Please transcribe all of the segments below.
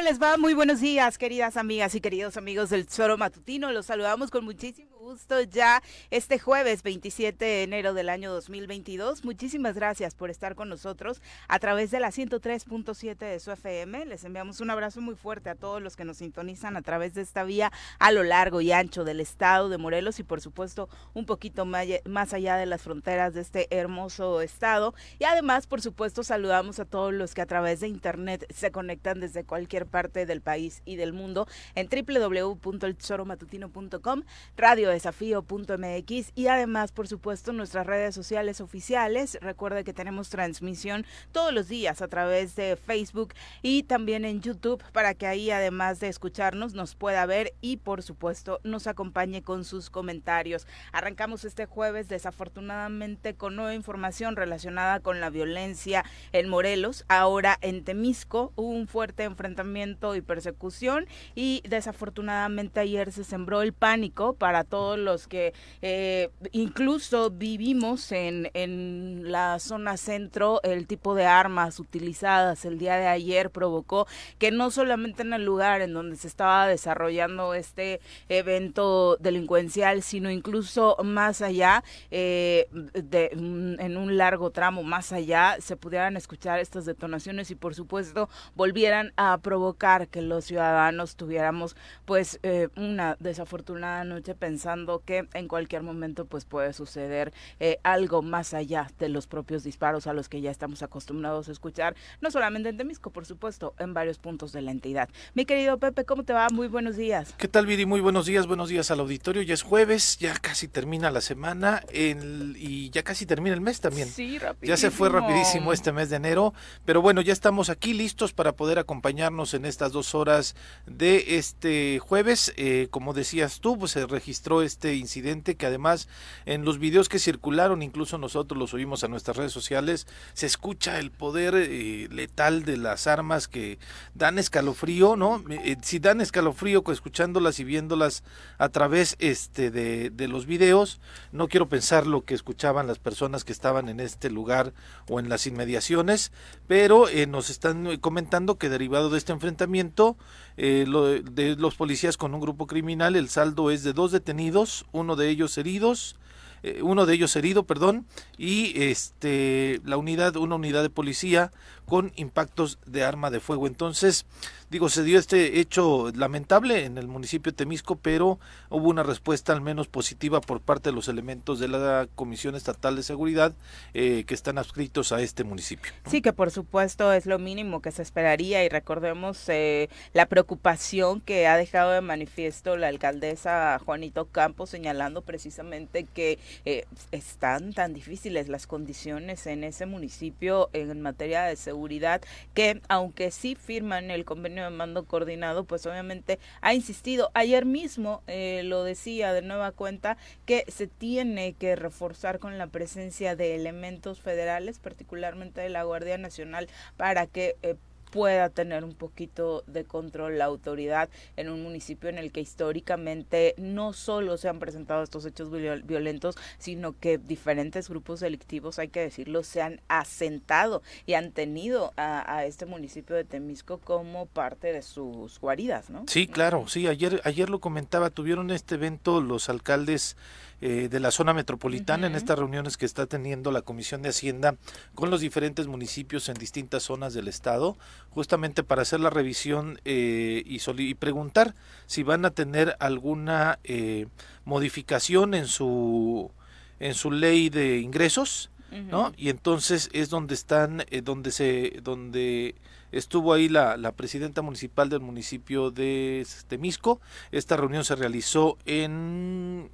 ¿Cómo les va? Muy buenos días, queridas amigas y queridos amigos del Choro Matutino. Los saludamos con muchísimo gusto ya este jueves 27 de enero del año 2022. Muchísimas gracias por estar con nosotros a través de la 103.7 de su FM. Les enviamos un abrazo muy fuerte a todos los que nos sintonizan a través de esta vía a lo largo y ancho del estado de Morelos y por supuesto un poquito más allá de las fronteras de este hermoso estado. Y además, por supuesto, saludamos a todos los que a través de internet se conectan desde cualquier parte del país y del mundo en www.elchoromatutino.com, radio desafío.mx y además, por supuesto, nuestras redes sociales oficiales. Recuerde que tenemos transmisión todos los días a través de Facebook y también en YouTube para que ahí, además de escucharnos, nos pueda ver y, por supuesto, nos acompañe con sus comentarios. Arrancamos este jueves, desafortunadamente, con nueva información relacionada con la violencia en Morelos. Ahora en Temisco hubo un fuerte enfrentamiento y persecución y desafortunadamente ayer se sembró el pánico para todos los que eh, incluso vivimos en, en la zona centro, el tipo de armas utilizadas el día de ayer provocó que no solamente en el lugar en donde se estaba desarrollando este evento delincuencial, sino incluso más allá, eh, de, en un largo tramo más allá, se pudieran escuchar estas detonaciones y por supuesto volvieran a provocar que los ciudadanos tuviéramos pues eh, una desafortunada noche pensando que en cualquier momento pues puede suceder eh, algo más allá de los propios disparos a los que ya estamos acostumbrados a escuchar, no solamente en Temisco, por supuesto, en varios puntos de la entidad. Mi querido Pepe, ¿cómo te va? Muy buenos días. ¿Qué tal, Viri? Muy buenos días, buenos días al auditorio. Ya es jueves, ya casi termina la semana y ya casi termina el mes también. Sí, rapidísimo. Ya se fue rapidísimo este mes de enero, pero bueno, ya estamos aquí listos para poder acompañarnos en estas dos horas de este jueves. Eh, como decías tú, pues se registró este incidente que además en los videos que circularon, incluso nosotros los oímos a nuestras redes sociales, se escucha el poder eh, letal de las armas que dan escalofrío, ¿no? Eh, si dan escalofrío escuchándolas y viéndolas a través este de, de los videos, no quiero pensar lo que escuchaban las personas que estaban en este lugar o en las inmediaciones, pero eh, nos están comentando que derivado de este enfrentamiento, eh, lo, de los policías con un grupo criminal, el saldo es de dos detenidos, uno de ellos heridos, eh, uno de ellos herido, perdón, y este la unidad, una unidad de policía con impactos de arma de fuego. Entonces, digo, se dio este hecho lamentable en el municipio de Temisco, pero hubo una respuesta al menos positiva por parte de los elementos de la Comisión Estatal de Seguridad eh, que están adscritos a este municipio. Sí, que por supuesto es lo mínimo que se esperaría y recordemos eh, la preocupación que ha dejado de manifiesto la alcaldesa Juanito Campos señalando precisamente que eh, están tan difíciles las condiciones en ese municipio en materia de seguridad que aunque sí firman el convenio de mando coordinado, pues obviamente ha insistido. Ayer mismo eh, lo decía de nueva cuenta que se tiene que reforzar con la presencia de elementos federales, particularmente de la Guardia Nacional, para que eh, pueda tener un poquito de control la autoridad en un municipio en el que históricamente no solo se han presentado estos hechos violentos, sino que diferentes grupos delictivos, hay que decirlo, se han asentado y han tenido a, a este municipio de Temisco como parte de sus guaridas, ¿no? Sí, claro, sí, ayer, ayer lo comentaba, tuvieron este evento los alcaldes eh, de la zona metropolitana en estas reuniones que está teniendo la Comisión de Hacienda con los diferentes municipios en distintas zonas del estado, justamente para hacer la revisión eh, y, y, preguntar si van a tener alguna eh, modificación en su en su ley de ingresos, ¿no? Y entonces es donde están, donde se, donde estuvo ahí la, la, presidenta municipal del municipio de Temisco. Esta reunión se realizó en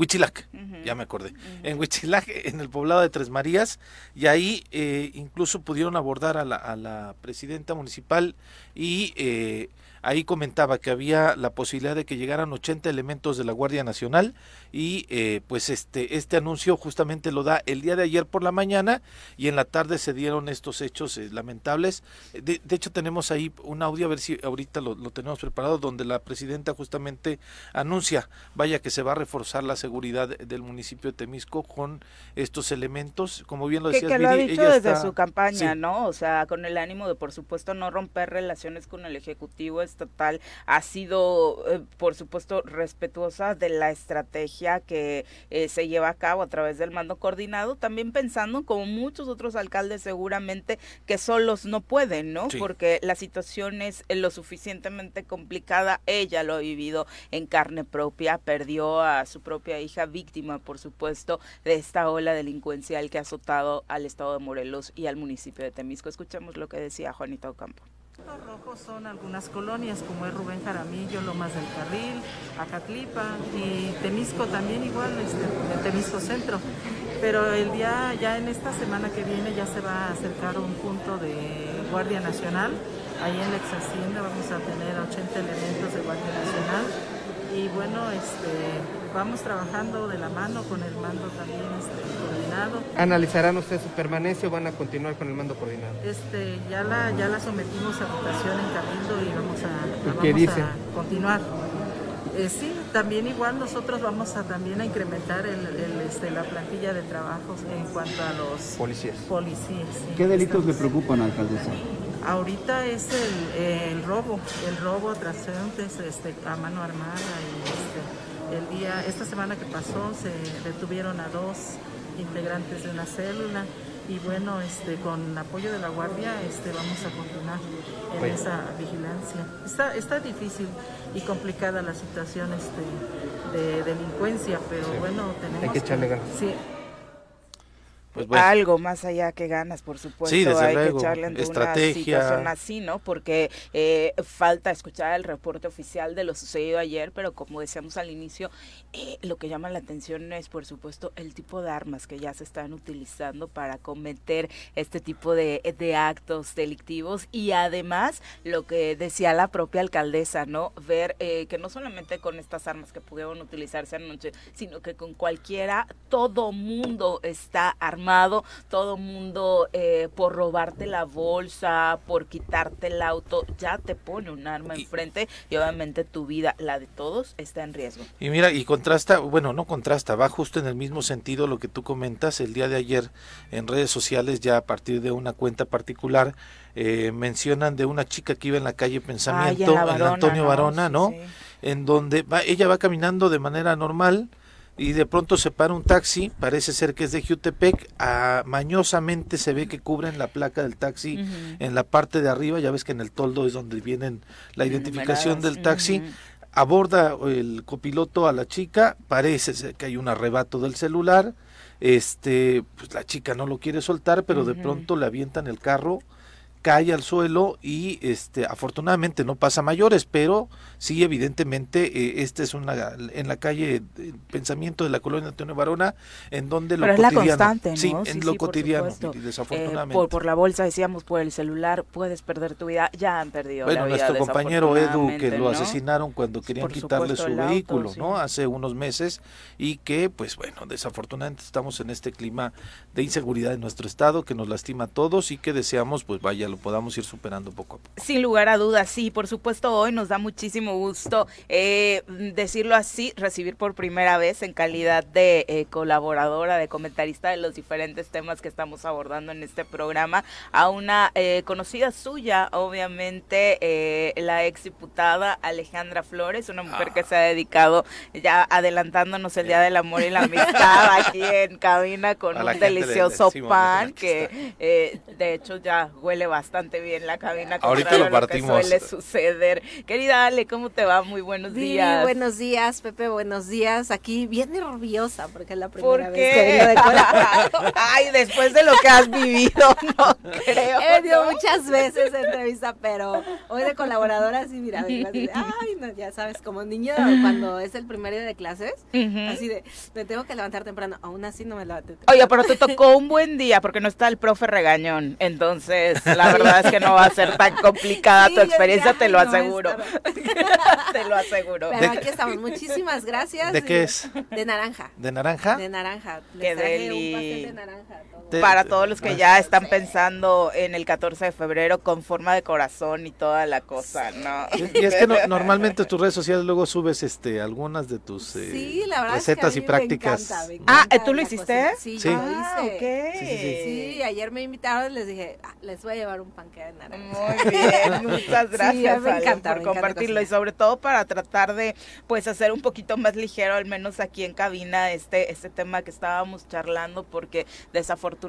Huichilac, ya me acordé. En Huichilac, en el poblado de Tres Marías, y ahí eh, incluso pudieron abordar a la, a la presidenta municipal y eh, ahí comentaba que había la posibilidad de que llegaran 80 elementos de la Guardia Nacional y eh, pues este este anuncio justamente lo da el día de ayer por la mañana y en la tarde se dieron estos hechos eh, lamentables. De, hecho tenemos ahí un audio, a ver si ahorita lo, lo, tenemos preparado, donde la presidenta justamente anuncia, vaya que se va a reforzar la seguridad del municipio de Temisco con estos elementos, como bien lo decías, que, que lo ha dicho desde su campaña, ¿no? O sea, con el ánimo de, por supuesto, no romper relaciones con el Ejecutivo Estatal, ha sido, eh, por supuesto, respetuosa de la estrategia que eh, se lleva a cabo a través del mando coordinado, también pensando, como muchos otros alcaldes seguramente, que solos no pueden, ¿no? Porque la situación es lo suficientemente complicada, ella lo ha vivido en carne propia, perdió a su propia hija víctima, por supuesto, de esta ola delincuencial que ha azotado al estado de Morelos y al municipio de Temisco. Escuchemos lo que decía Juanita Ocampo. Los rojos son algunas colonias como es Rubén Jaramillo, Lomas del Carril, Acatlipa y Temisco también igual, este, Temisco Centro. Pero el día, ya en esta semana que viene ya se va a acercar un punto de Guardia Nacional. Ahí en la ex hacienda vamos a tener 80 elementos de Guardia Nacional y bueno, este, vamos trabajando de la mano con el mando también este, coordinado. ¿Analizarán ustedes su permanencia o van a continuar con el mando coordinado? Este, ya la, ya la sometimos a votación en Cabildo y vamos a, ¿Qué dice? continuar. Eh, sí, también igual nosotros vamos a también a incrementar el, este, la plantilla de trabajos en cuanto a los policías. policías ¿Qué delitos le preocupan, alcaldesa? Ahorita es el, el robo, el robo transeúntes este, a mano armada y este, el día, esta semana que pasó se detuvieron a dos integrantes de una célula y bueno, este, con apoyo de la guardia este, vamos a continuar en esa vigilancia. Está, está difícil y complicada la situación este, de delincuencia, pero bueno, tenemos Hay que echarle ganas. Sí, pues algo más allá que ganas, por supuesto, sí, hay luego. que echarle en Estrategia. una situación así, ¿no? Porque eh, falta escuchar el reporte oficial de lo sucedido ayer, pero como decíamos al inicio, eh, lo que llama la atención es, por supuesto, el tipo de armas que ya se están utilizando para cometer este tipo de, de actos delictivos y además lo que decía la propia alcaldesa, ¿no? Ver eh, que no solamente con estas armas que pudieron utilizarse anoche, sino que con cualquiera, todo mundo está armado armado, todo mundo eh, por robarte la bolsa, por quitarte el auto, ya te pone un arma enfrente y obviamente tu vida, la de todos, está en riesgo. Y mira, y contrasta, bueno, no contrasta, va justo en el mismo sentido lo que tú comentas el día de ayer en redes sociales, ya a partir de una cuenta particular, eh, mencionan de una chica que iba en la calle Pensamiento, Ay, en, la en Antonio ¿no? Varona, Sí, ¿no? sí. En donde va, ella va caminando de manera normal y de pronto se para un taxi, parece ser que es de Jutepec, ah, mañosamente se ve que cubren la placa del taxi en la parte de arriba, ya ves que en el toldo es donde vienen la identificación del taxi, aborda el copiloto a la chica, parece ser que hay un arrebato del celular, este, pues la chica no lo quiere soltar, pero de pronto le avientan el carro, cae al suelo y este afortunadamente no pasa a mayores, pero sí evidentemente eh, esta es una en la calle eh, Pensamiento de la colonia Antonio Varona en donde lo Pero es la cotidiano, constante, ¿no? sí, Sí, en lo sí, por cotidiano, Eh, desafortunadamente. por, por la bolsa, decíamos, por el celular, puedes perder tu vida. Ya han perdido Bueno, la vida, nuestro compañero Edu, que lo ¿no? asesinaron cuando querían Por quitarle supuesto, su auto, vehículo. ¿no? Hace unos meses y que, pues bueno, desafortunadamente estamos en este clima de inseguridad en nuestro estado que nos lastima a todos y que deseamos, pues vaya, lo podamos ir superando poco a poco. Sin lugar a dudas, sí, por supuesto hoy nos da muchísimo gusto eh, decirlo así, recibir por primera vez en calidad de eh, colaboradora, de comentarista de los diferentes temas que estamos abordando en este programa, a una eh, conocida suya, obviamente, eh, la ex diputada Alejandra Flores, una mujer que se ha dedicado ya adelantándonos el Día del Amor y la Amistad aquí en cabina con A un le delicioso pan que de hecho ya huele bastante bien la cabina. Ahorita lo que suele suceder. Querida Ale, ¿cómo te va? Muy buenos Viri, días. buenos días, Pepe, buenos días. Aquí bien nerviosa porque es la ¿Por primera vez que vengo de colaborar. Ay, después de lo que has vivido, no creo. He venido ¿no? muchas veces a entrevista, pero hoy de colaboradora sí, mira, vengo así de, ay, no, ya sabes, como niño cuando es el primer día de clases, así de, me tengo que levantar temprano, aún así no me levanté Oye, pero te tocó un buen día porque no está el profe regañón. Entonces, la verdad es que no va a ser tan complicada Sí, tu experiencia, dije, te lo "Ay, no, aseguro. te lo aseguro. Pero aquí estamos, muchísimas gracias. ¿De qué es? De naranja. ¿De naranja? De naranja. Qué Les traje deli. un pastel de naranja. Te- Para todos los que ya están pensando en el 14 de febrero con forma de corazón y toda la cosa, ¿no? Y es que no- normalmente tus redes sociales luego subes este algunas de tus eh, Sí, la verdad recetas es que a y prácticas. Me encanta, me Ah, encanta ¿tú lo hiciste? cocina. Sí, Sí. yo lo Ah, hice. ok. Sí, sí, sí. Sí, ayer me invitaron y les dije, "Ah, les voy a llevar un panque de naranja. Muy bien, muchas gracias me Ale, encanta, por me encanta compartirlo y sobre todo para tratar de pues hacer un poquito más ligero, al menos aquí en cabina, este, este tema que estábamos charlando, porque desafortunadamente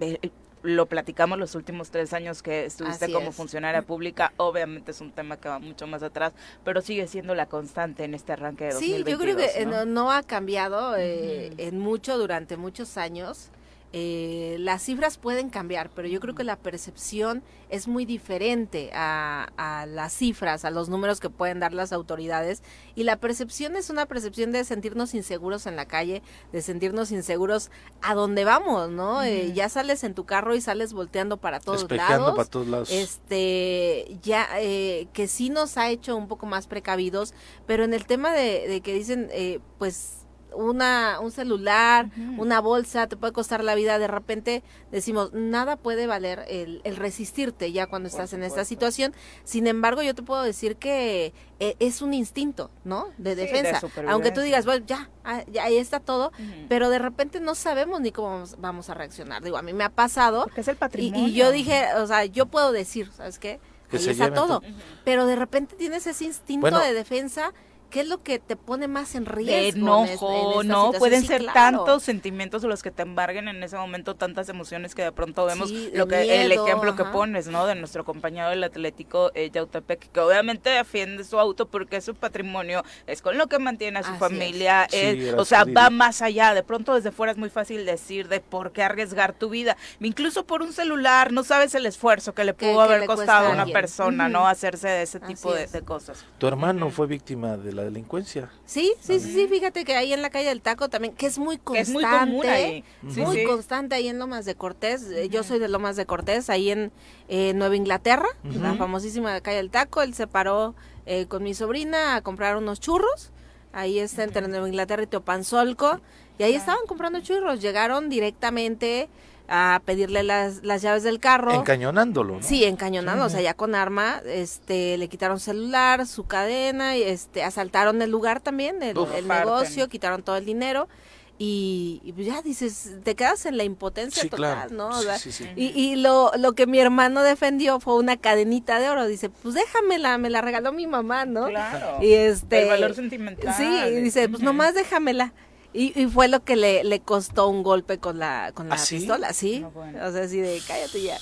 eh, lo platicamos los últimos tres años que estuviste Así como es. funcionaria pública, obviamente es un tema que va mucho más atrás, pero sigue siendo la constante en este arranque de Sí, 2022. yo creo que eh, ¿no? no, no ha cambiado eh, en mucho durante muchos años. Eh, las cifras pueden cambiar, pero yo creo que la percepción es muy diferente a, a las cifras, a los números que pueden dar las autoridades. Y la percepción es una percepción de sentirnos inseguros en la calle, de sentirnos inseguros a donde vamos, ¿no? Eh, ya sales en tu carro y sales volteando para todos lados para todos lados. este ya eh, que sí nos ha hecho un poco más precavidos pero en el tema de, de que dicen eh, pues una un celular una bolsa te puede costar la vida. De repente decimos nada puede valer el, el resistirte ya cuando Por estás en esta situación. Sin embargo yo te puedo decir que eh, es un instinto no de Sí, defensa. Aunque tú digas bueno ya, ah, ya ahí está todo pero de repente no sabemos ni cómo vamos, vamos a reaccionar. Digo a mí me ha pasado Porque es el y, patrimonio. y yo dije, o sea, yo puedo decir, ¿sabes qué? Que Ahí se está todo. Pero de repente tienes ese instinto Bueno. de defensa, ¿qué es lo que te pone más en de riesgo? en es- en enojo, esta ¿no? situación? Pueden Sí, ser claro. tantos sentimientos los que te embarguen en ese momento, tantas emociones que de pronto vemos, Sí, lo que el ejemplo que pones, ¿no? De nuestro compañero del Atlético eh, Yautepec, que obviamente defiende su auto porque es su patrimonio, es con lo que mantiene a su Así familia, es- era o sea, va más allá, de pronto desde fuera es muy fácil decir de por qué arriesgar tu vida, incluso por un celular, no sabes el esfuerzo que le pudo que haber le costado a una alguien. persona. ¿no? Hacerse de ese Así tipo de, es. de cosas. Tu hermano fue víctima de la delincuencia. Sí, sí, sí, sí, fíjate que ahí en la calle del Taco también, que es muy constante. es muy común ahí. Sí, muy sí. constante ahí en Lomas de Cortés. Eh, Yo soy de Lomas de Cortés, ahí en eh, Nueva Inglaterra, la famosísima calle del Taco. Él se paró eh, con mi sobrina a comprar unos churros. Ahí está entre Nueva Inglaterra y Teopanzolco. Y ahí estaban comprando churros. Llegaron directamente a pedirle las, las llaves del carro. Encañonándolo, ¿no? Sí, encañonado, o sea, ya con arma, este, le quitaron celular, su cadena, y este, asaltaron el lugar también, el, Uf. el Parten. negocio, quitaron todo el dinero y, y pues ya dices, te quedas en la impotencia Sí, total, claro. ¿no? O Sí, sea, sí, sí. Y, y lo, lo que mi hermano defendió fue una cadenita de oro, dice, pues déjamela, me la regaló mi mamá, ¿no? Claro. Y este... El valor sentimental. Sí, y dice, pues nomás déjamela. Y, y fue lo que le, le costó un golpe con la, con la ¿Ah, sí? pistola, sí. No, bueno. O sea, así de cállate ya.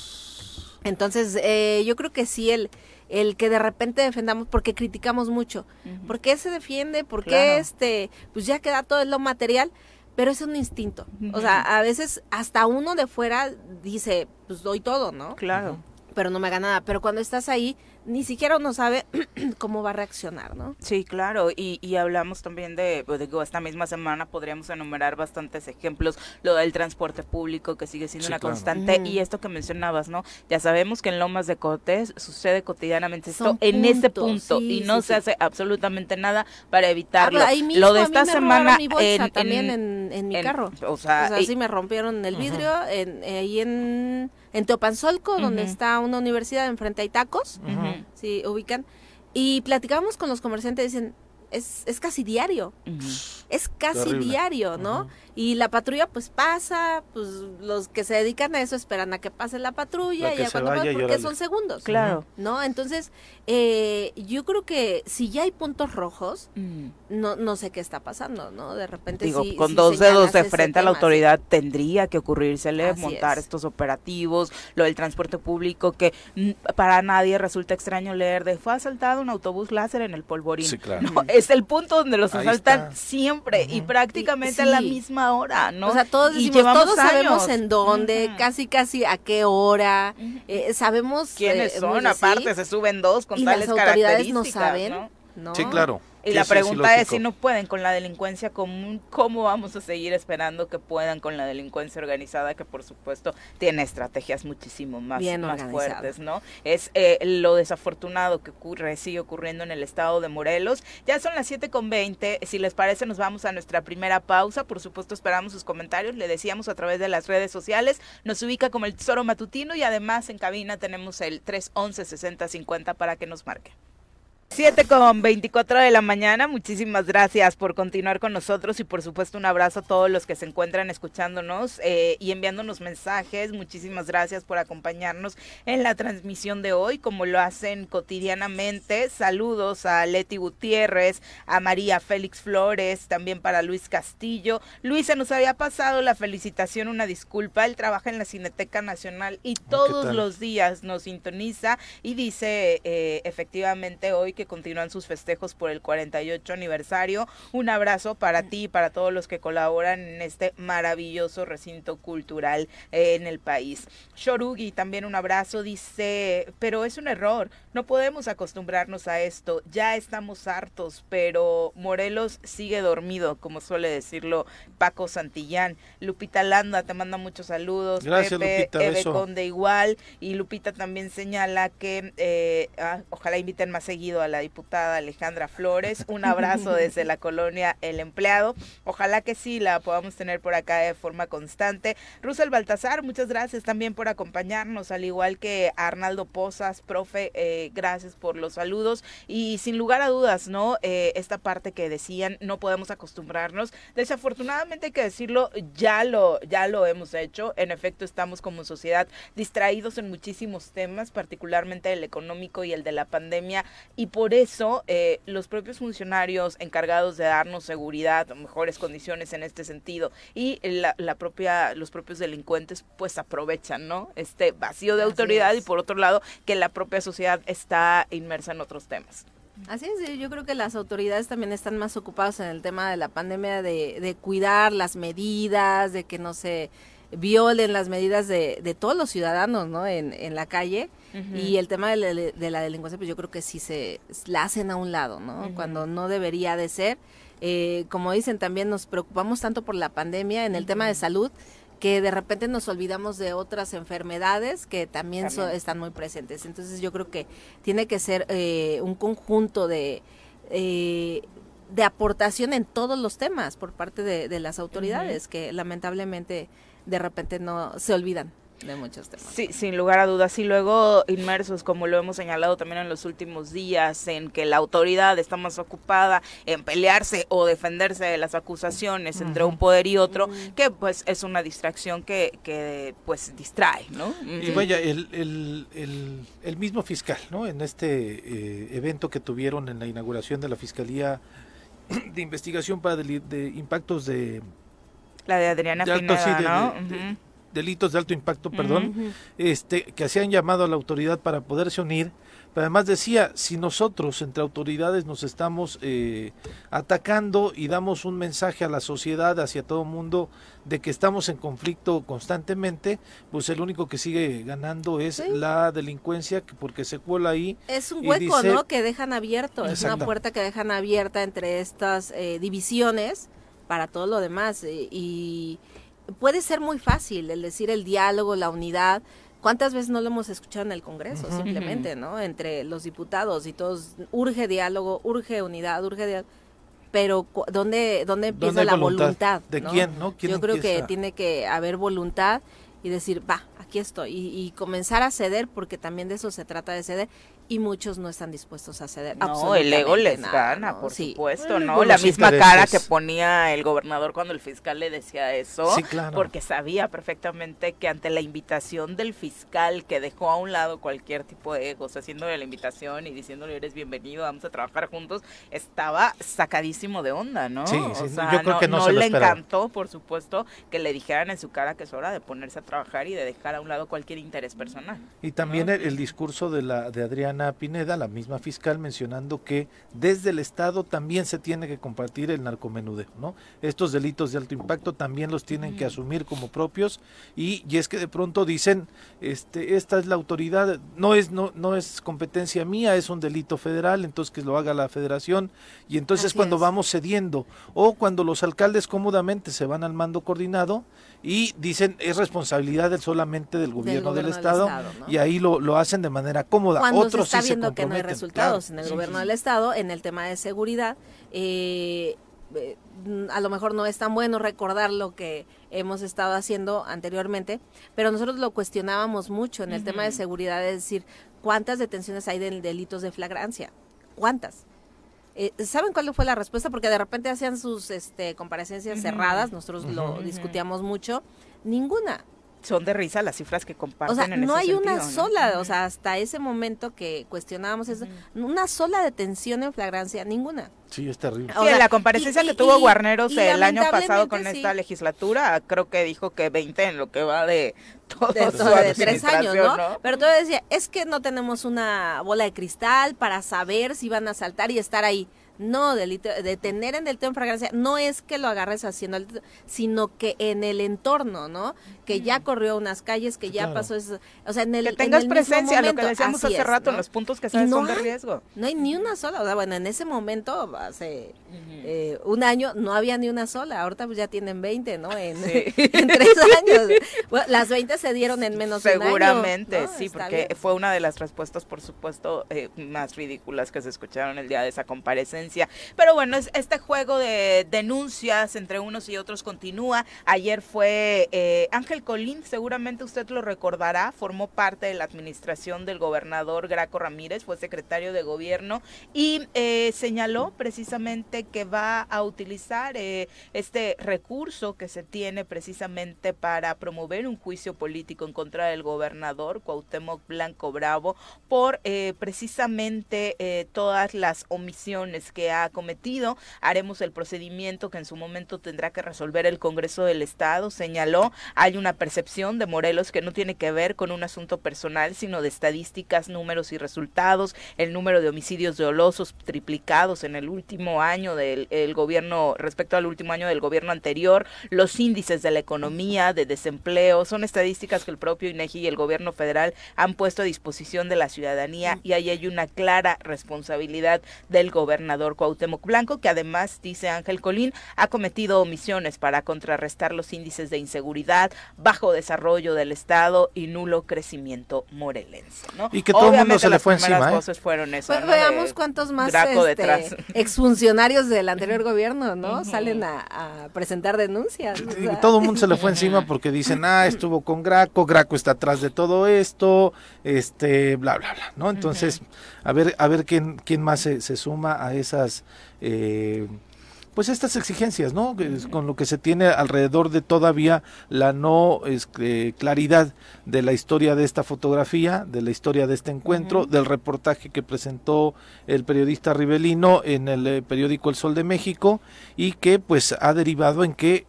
Entonces, eh, yo creo que sí, el, el que de repente defendamos, porque criticamos mucho. Ujú. ¿Por qué se defiende? ¿Por qué Claro. este, pues ya queda todo en lo material? Pero es un instinto. O sea, a veces hasta uno de fuera dice, pues doy todo, ¿no? Claro. Pero no me haga nada. Pero cuando estás ahí, ni siquiera uno sabe cómo va a reaccionar, ¿no? Sí, claro, y, y hablamos también de, pues, digo, esta misma semana podríamos enumerar bastantes ejemplos, lo del transporte público que sigue siendo Sí, una claro. constante, y esto que mencionabas, ¿no? Ya sabemos que en Lomas de Cortés sucede cotidianamente esto Son en este puntos, punto, sí, y no sí, se sí. hace absolutamente nada para evitarlo. Pero ahí mismo lo de a esta mí me semana robaron mi bolsa en- también en- en, en mi en- carro. o sea, O sea, y- sí me rompieron el vidrio en, ahí en, en Teopanzolco, donde Ujú. está una universidad enfrente hay tacos, Ujú, si ubican. Y platicábamos con los comerciantes, dicen, es, es casi diario, es casi Terrible. diario, ¿no? Y la patrulla pues pasa, pues los que se dedican a eso esperan a que pase la patrulla La y ya cuando vaya pasa, y porque son segundos. Claro. ¿No? Entonces, eh, yo creo que si ya hay puntos rojos, Ujú. no, no sé qué está pasando, ¿no? De repente Digo, sí- con sí dos dedos de frente a la autoridad tendría que ocurrírsele Así montar es. estos operativos, lo del transporte público, que mm, para nadie resulta extraño leer de fue asaltado un autobús láser en el polvorín. Sí, claro. No, es el punto donde los Ahí asaltan está. siempre y prácticamente Sí. la misma hora, ¿no? O sea, todos Y decimos, llevamos todos sabemos en dónde, casi casi a qué hora, eh, sabemos quiénes eh, son, aparte se suben dos con y tales las autoridades no saben, ¿no? ¿no? Sí, claro. Y la pregunta es, si no pueden con la delincuencia común, ¿cómo vamos a seguir esperando que puedan con la delincuencia organizada, que por supuesto tiene estrategias muchísimo más, más fuertes, ¿no? Es eh, lo desafortunado que ocurre, sigue ocurriendo en el estado de Morelos. Ya son las 7 con 20, si les parece nos vamos a nuestra primera pausa, por supuesto esperamos sus comentarios, le decíamos a través de las redes sociales, nos ubica como el Tesoro Matutino y además en cabina tenemos el 311 6050 para que nos marque. 7 con 24 de la mañana, muchísimas gracias por continuar con nosotros y por supuesto un abrazo a todos los que se encuentran escuchándonos eh, y enviándonos mensajes. Muchísimas gracias por acompañarnos en la transmisión de hoy, como lo hacen cotidianamente. Saludos a Leti Gutiérrez, a María Félix Flores, también para Luis Castillo. Luis, se nos había pasado la felicitación, una disculpa. Él trabaja en la Cineteca Nacional y todos los días nos sintoniza y dice eh, efectivamente hoy que continúan sus festejos por el 48 aniversario. Un abrazo para ti y para todos los que colaboran en este maravilloso recinto cultural eh, en el país. Shorugi, también un abrazo, dice, pero es un error, no podemos acostumbrarnos a esto, ya estamos hartos, pero Morelos sigue dormido, como suele decirlo Paco Santillán. Lupita Landa te manda muchos saludos. Gracias, Pepe, Lupita. Eve Conde igual. Y Lupita también señala que eh, ah, ojalá inviten más seguido a la diputada Alejandra Flores. Un abrazo desde la colonia El Empleado. Ojalá que sí la podamos tener por acá de forma constante. Russell Baltasar, muchas gracias también por acompañarnos, al igual que Arnaldo Pozas, profe, eh, gracias por los saludos. Y sin lugar a dudas, ¿no? Eh, esta parte que decían, no podemos acostumbrarnos. Desafortunadamente hay que decirlo, ya lo, ya lo hemos hecho. En efecto, estamos como sociedad distraídos en muchísimos temas, particularmente el económico y el de la pandemia. Y por eso eh, los propios funcionarios encargados de darnos seguridad o mejores condiciones en este sentido y la, la, propia los propios delincuentes pues aprovechan no este vacío de autoridad y por otro lado que la propia sociedad está inmersa en otros temas. Así es, yo creo que las autoridades también están más ocupadas en el tema de la pandemia, de, de cuidar las medidas, de que no se violen las medidas de, de todos los ciudadanos ¿no? en, en la calle y el tema de la, de la, delincuencia, pues yo creo que sí se la hacen a un lado, ¿no? Cuando no debería de ser. Eh, como dicen, también nos preocupamos tanto por la pandemia en el tema de salud que de repente nos olvidamos de otras enfermedades que también, también. So, están muy presentes. Entonces yo creo que tiene que ser eh, un conjunto de... Eh, de aportación en todos los temas por parte de, de las autoridades uh -huh. que lamentablemente de repente no se olvidan de muchos temas. Sí, sin lugar a dudas. Y luego inmersos, como lo hemos señalado también en los últimos días, en que la autoridad está más ocupada en pelearse o defenderse de las acusaciones uh -huh. entre un poder y otro, uh -huh. que pues es una distracción que, que pues distrae, ¿no? Y vaya, el, el, el, el mismo fiscal, ¿no? En este eh, evento que tuvieron en la inauguración de la Fiscalía de Investigación para de, de Impactos de... La de Adriana de alto, Pineda, sí, de, ¿no? De, delitos de alto impacto, perdón, uh -huh. este, que hacían llamado a la autoridad para poderse unir. Pero además decía, si nosotros entre autoridades nos estamos eh, atacando y damos un mensaje a la sociedad, hacia todo el mundo, de que estamos en conflicto constantemente, pues el único que sigue ganando es ¿Sí? la delincuencia, porque se cuela ahí. Es un hueco, dice, ¿no? Que dejan abierto, es una puerta que dejan abierta entre estas eh, divisiones para todo lo demás. Eh, y puede ser muy fácil el decir el diálogo, la unidad. ¿Cuántas veces no lo hemos escuchado en el Congreso? Uh -huh. Simplemente, ¿no? Entre los diputados y todos, urge diálogo, urge unidad, urge diálogo. Pero ¿dónde, dónde empieza ¿Dónde la voluntad? voluntad? ¿De ¿no? quién, no? ¿Quién Yo creo empieza? que tiene que haber voluntad y decir, va, aquí estoy. Y, y, comenzar a ceder, porque también de eso se trata de ceder, y muchos no están dispuestos a ceder. No, el ego les nada, gana, ¿no? por sí. supuesto, ¿no? La misma cara que ponía el gobernador cuando el fiscal le decía eso, sí, claro. porque sabía perfectamente que ante la invitación del fiscal que dejó a un lado cualquier tipo de egos, haciéndole la invitación y diciéndole eres bienvenido, vamos a trabajar juntos, estaba sacadísimo de onda, ¿no? Sí, o sí, sea, yo creo no, que no, no se le esperaba. encantó, por supuesto, que le dijeran en su cara que es hora de ponerse a trabajar y de dejar a un lado cualquier interés personal. Y también el, el, discurso de la de Pineda, la misma fiscal, mencionando que desde el Estado también se tiene que compartir el narcomenudeo, ¿no? Estos delitos de alto impacto también los tienen que asumir como propios y, y es que de pronto dicen, este, esta es la autoridad, no es no no es competencia mía, es un delito federal, entonces que lo haga la Federación y entonces Así cuando es. vamos cediendo o cuando los alcaldes cómodamente se van al mando coordinado y dicen es responsabilidad del, solamente del gobierno del, gobierno del Estado, Estado, ¿no? y ahí lo, lo hacen de manera cómoda. Cuando Otros se está sí viendo se que no hay resultados claro. en el Sí, gobierno sí, del Estado en el tema de seguridad, eh, eh, a lo mejor no es tan bueno recordar lo que hemos estado haciendo anteriormente, pero nosotros lo cuestionábamos mucho en el tema de seguridad, es decir, ¿cuántas detenciones hay de delitos de flagrancia? ¿Cuántas? Eh, ¿Saben cuál fue la respuesta? Porque de repente hacían sus este, comparecencias cerradas, nosotros lo discutíamos mucho, ninguna. Son de risa las cifras que comparten O sea, en no ese hay una sola, o sea, hasta ese momento que cuestionábamos eso, una sola detención en flagrancia, ninguna. Sí, es terrible. Sí, en la comparecencia y- que y- tuvo y- Guarneros y el año pasado con lamentablemente, esta sí. legislatura, creo que dijo que 20 en lo que va de todo de, su todo de tres años, ¿no? Pero todavía decía, es que no tenemos una bola de cristal para saber si van a saltar y estar ahí. No, delito, detener en delito en fragancia no es que lo agarres haciendo sino que en el entorno, ¿no? Que ya corrió unas calles, que ya claro. pasó eso. O sea, en el Que en tengas mismo presencia, lo que decíamos hace es, rato, en los puntos que sabes no son de hay. riesgo. No hay ni una sola, o sea, bueno, en ese momento, hace eh, un año, no había ni una sola, ahorita pues ya tienen 20, ¿no? En, en tres años. Bueno, las 20 se dieron en menos de un año, Seguramente, ¿no? sí, Está porque bien. fue una de las respuestas, por supuesto, eh, más ridículas que se escucharon el día de esa comparecencia. Pero bueno, es, este juego de denuncias entre unos y otros continúa. Ayer fue eh, Ángel Colín, seguramente usted lo recordará, formó parte de la administración del gobernador Graco Ramírez, fue secretario de gobierno y eh, señaló precisamente que va a utilizar eh, este recurso que se tiene precisamente para promover un juicio político en contra del gobernador Cuauhtémoc Blanco Bravo por precisamente todas las omisiones que ha cometido. Haremos el procedimiento que en su momento tendrá que resolver el Congreso del Estado, señaló. Hay una percepción de Morelos que no tiene que ver con un asunto personal, sino de estadísticas, números y resultados. El número de homicidios dolosos triplicados en el último año del el gobierno, respecto al último año del gobierno anterior, los índices de la economía, de desempleo, son estadísticas que el propio INEGI y el gobierno federal han puesto a disposición de la ciudadanía y ahí hay una clara responsabilidad del gobernador Cuauhtémoc Blanco, que además, dice Ángel Colín, ha cometido omisiones para contrarrestar los índices de inseguridad, bajo desarrollo del Estado y nulo crecimiento morelense. ¿no? Y que todo el mundo se le fue encima, ¿eh? voces fueron eso, Pues ¿no? veamos De cuántos más este, exfuncionarios del anterior gobierno, ¿no? Salen a, a presentar denuncias. o Y sea. todo el mundo se le fue encima porque dicen, ah, estuvo con Graco, Graco está atrás de todo esto, este, bla, bla, bla, ¿no? Entonces, a ver, a ver quién, quién más se, se suma a esas, eh, pues estas exigencias, ¿no? Con lo que se tiene alrededor de todavía la no es, eh, claridad de la historia de esta fotografía, de la historia de este encuentro, del reportaje que presentó el periodista Rivelino en el eh, periódico El Sol de México y que pues ha derivado en que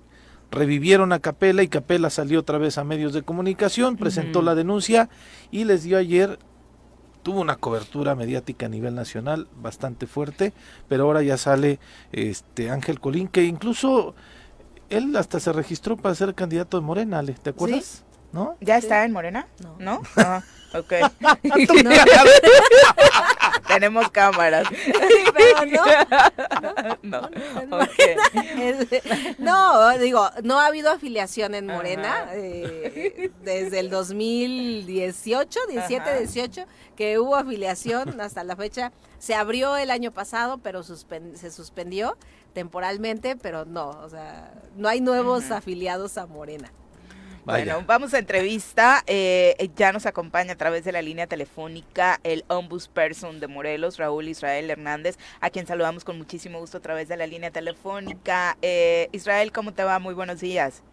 revivieron a Capela y Capela salió otra vez a medios de comunicación, presentó la denuncia y les dio ayer tuvo una cobertura mediática a nivel nacional bastante fuerte, pero ahora ya sale este Ángel Colín que incluso él hasta se registró para ser candidato de Morena, Ale, ¿te acuerdas? ¿No? ¿Ya está en Morena? No. ¿No? Ah, ok. Tenemos cámaras. Pero no, No. Es- no, digo, no ha habido afiliación en Morena eh, desde el 2018, 17, Ajá. 18, que hubo afiliación hasta la fecha. Se abrió el año pasado, pero suspen- se suspendió temporalmente, pero no, o sea, no hay nuevos afiliados a Morena. Vaya. Bueno, vamos a entrevista. Eh, ya nos acompaña a través de la línea telefónica el ombudsperson de Morelos, Raúl Israel Hernández, a quien saludamos con muchísimo gusto a través de la línea telefónica. Eh, Israel, ¿cómo te va? Muy buenos días.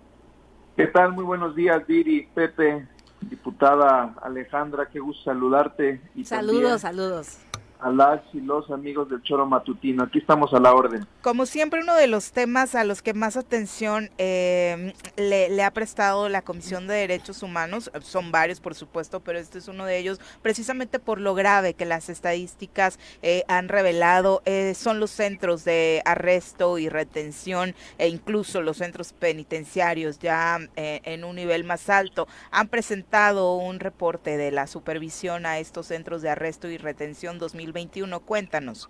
¿Qué tal? Muy buenos días, Viri, Pepe, diputada Alejandra, qué gusto saludarte. Y Saludos, también saludos. A y los amigos del Choro Matutino. Aquí estamos a la orden. Como siempre, uno de los temas a los que más atención eh, le, ha prestado la Comisión de Derechos Humanos, son varios por supuesto, pero este es uno de ellos, precisamente por lo grave que las estadísticas eh, han revelado, eh, son los centros de arresto y retención e incluso los centros penitenciarios ya en un nivel más alto. Han presentado un reporte de la supervisión a estos centros de arresto y retención 2000 2021. Cuéntanos.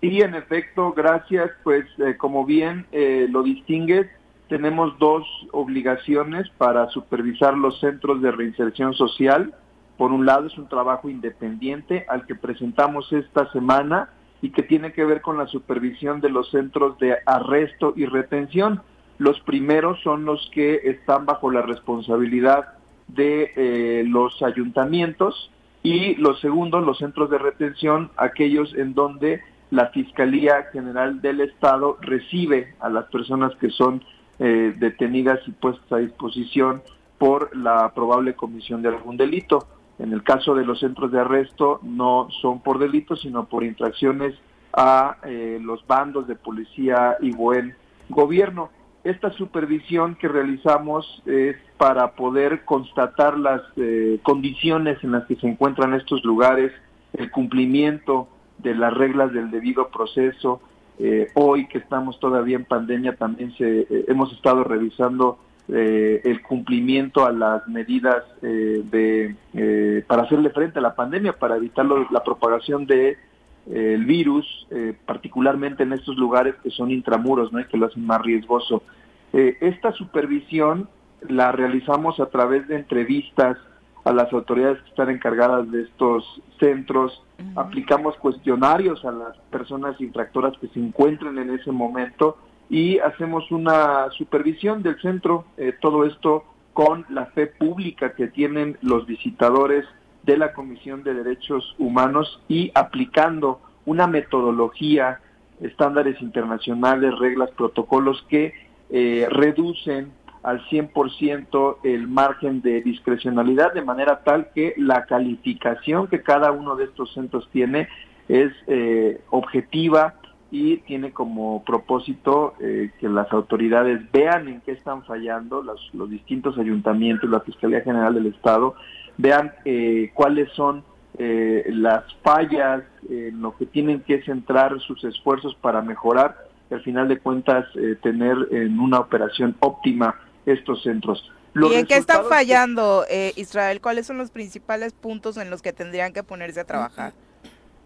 Y en efecto, gracias, pues eh, como bien eh, lo distingues, tenemos dos obligaciones para supervisar los centros de reinserción social. Por un lado, es un trabajo independiente al que presentamos esta semana y que tiene que ver con la supervisión de los centros de arresto y retención. Los primeros son los que están bajo la responsabilidad de eh, los ayuntamientos y los segundos, los centros de retención, aquellos en donde la Fiscalía General del Estado recibe a las personas que son eh, detenidas y puestas a disposición por la probable comisión de algún delito. En el caso de los centros de arresto no son por delitos, sino por infracciones a eh, los bandos de policía y buen gobierno. Esta supervisión que realizamos es para poder constatar las eh, condiciones en las que se encuentran estos lugares, el cumplimiento de las reglas del debido proceso. Eh, hoy que estamos todavía en pandemia también se, eh, hemos estado revisando el cumplimiento a las medidas de, para hacerle frente a la pandemia, para evitar la propagación de el virus, particularmente en estos lugares que son intramuros, ¿no? y que lo hacen más riesgoso. esta supervisión la realizamos a través de entrevistas a las autoridades que están encargadas de estos centros, aplicamos cuestionarios a las personas infractoras que se encuentren en ese momento y hacemos una supervisión del centro, eh, todo esto con la fe pública que tienen los visitadores de la Comisión de Derechos Humanos y aplicando una metodología, estándares internacionales, reglas, protocolos que eh, reducen al 100% el margen de discrecionalidad, de manera tal que la calificación que cada uno de estos centros tiene es eh, objetiva y tiene como propósito eh, que las autoridades vean en qué están fallando los, los distintos ayuntamientos, la Fiscalía General del Estado, vean eh, cuáles son las fallas, en lo que tienen que centrar sus esfuerzos para mejorar, y al final de cuentas tener en una operación óptima estos centros. ¿Y en qué están fallando, eh, Israel? ¿Cuáles son los principales puntos en los que tendrían que ponerse a trabajar?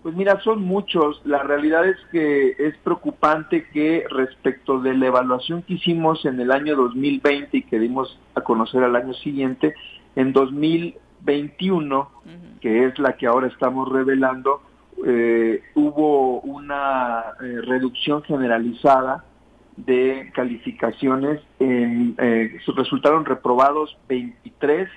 Pues mira, son muchos. La realidad es que es preocupante que respecto de la evaluación que hicimos en el año 2020 y que dimos a conocer al año siguiente, en 2021, que es la que ahora estamos revelando, eh, hubo una eh, reducción generalizada de calificaciones, en, eh, resultaron reprobados 23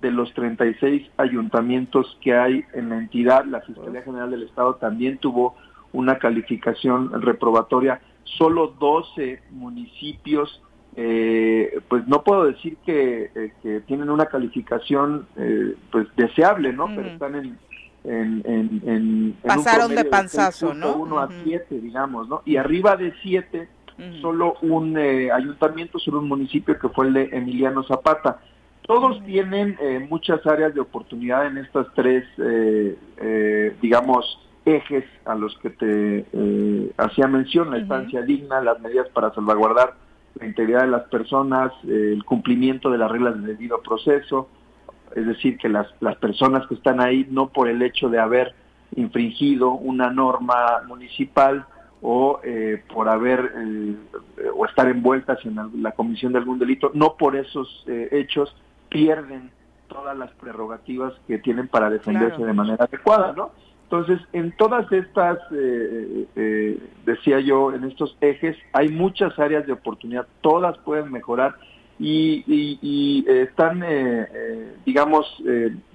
de los 36 ayuntamientos que hay en la entidad. La Fiscalía General del Estado también tuvo una calificación reprobatoria. Solo 12 municipios, eh, pues no puedo decir que, eh, tienen una calificación pues deseable, ¿no? Pero están en, en, en, Pasaron de panzazo, ¿no? 1 a 7, digamos, ¿no? Y arriba de 7 solo un eh, ayuntamiento, solo un municipio que fue el de Emiliano Zapata. Todos tienen eh, muchas áreas de oportunidad en estas tres, eh, digamos, ejes a los que te hacía mención, la estancia digna, las medidas para salvaguardar la integridad de las personas, el cumplimiento de las reglas de debido proceso, es decir, que las, las personas que están ahí, no por el hecho de haber infringido una norma municipal, o eh, por haber eh, o estar envueltas en la, comisión de algún delito, no por esos eh, hechos pierden todas las prerrogativas que tienen para defenderse de manera adecuada, ¿no? Entonces, en todas estas, decía yo, en estos ejes, hay muchas áreas de oportunidad, todas pueden mejorar y, y están, digamos,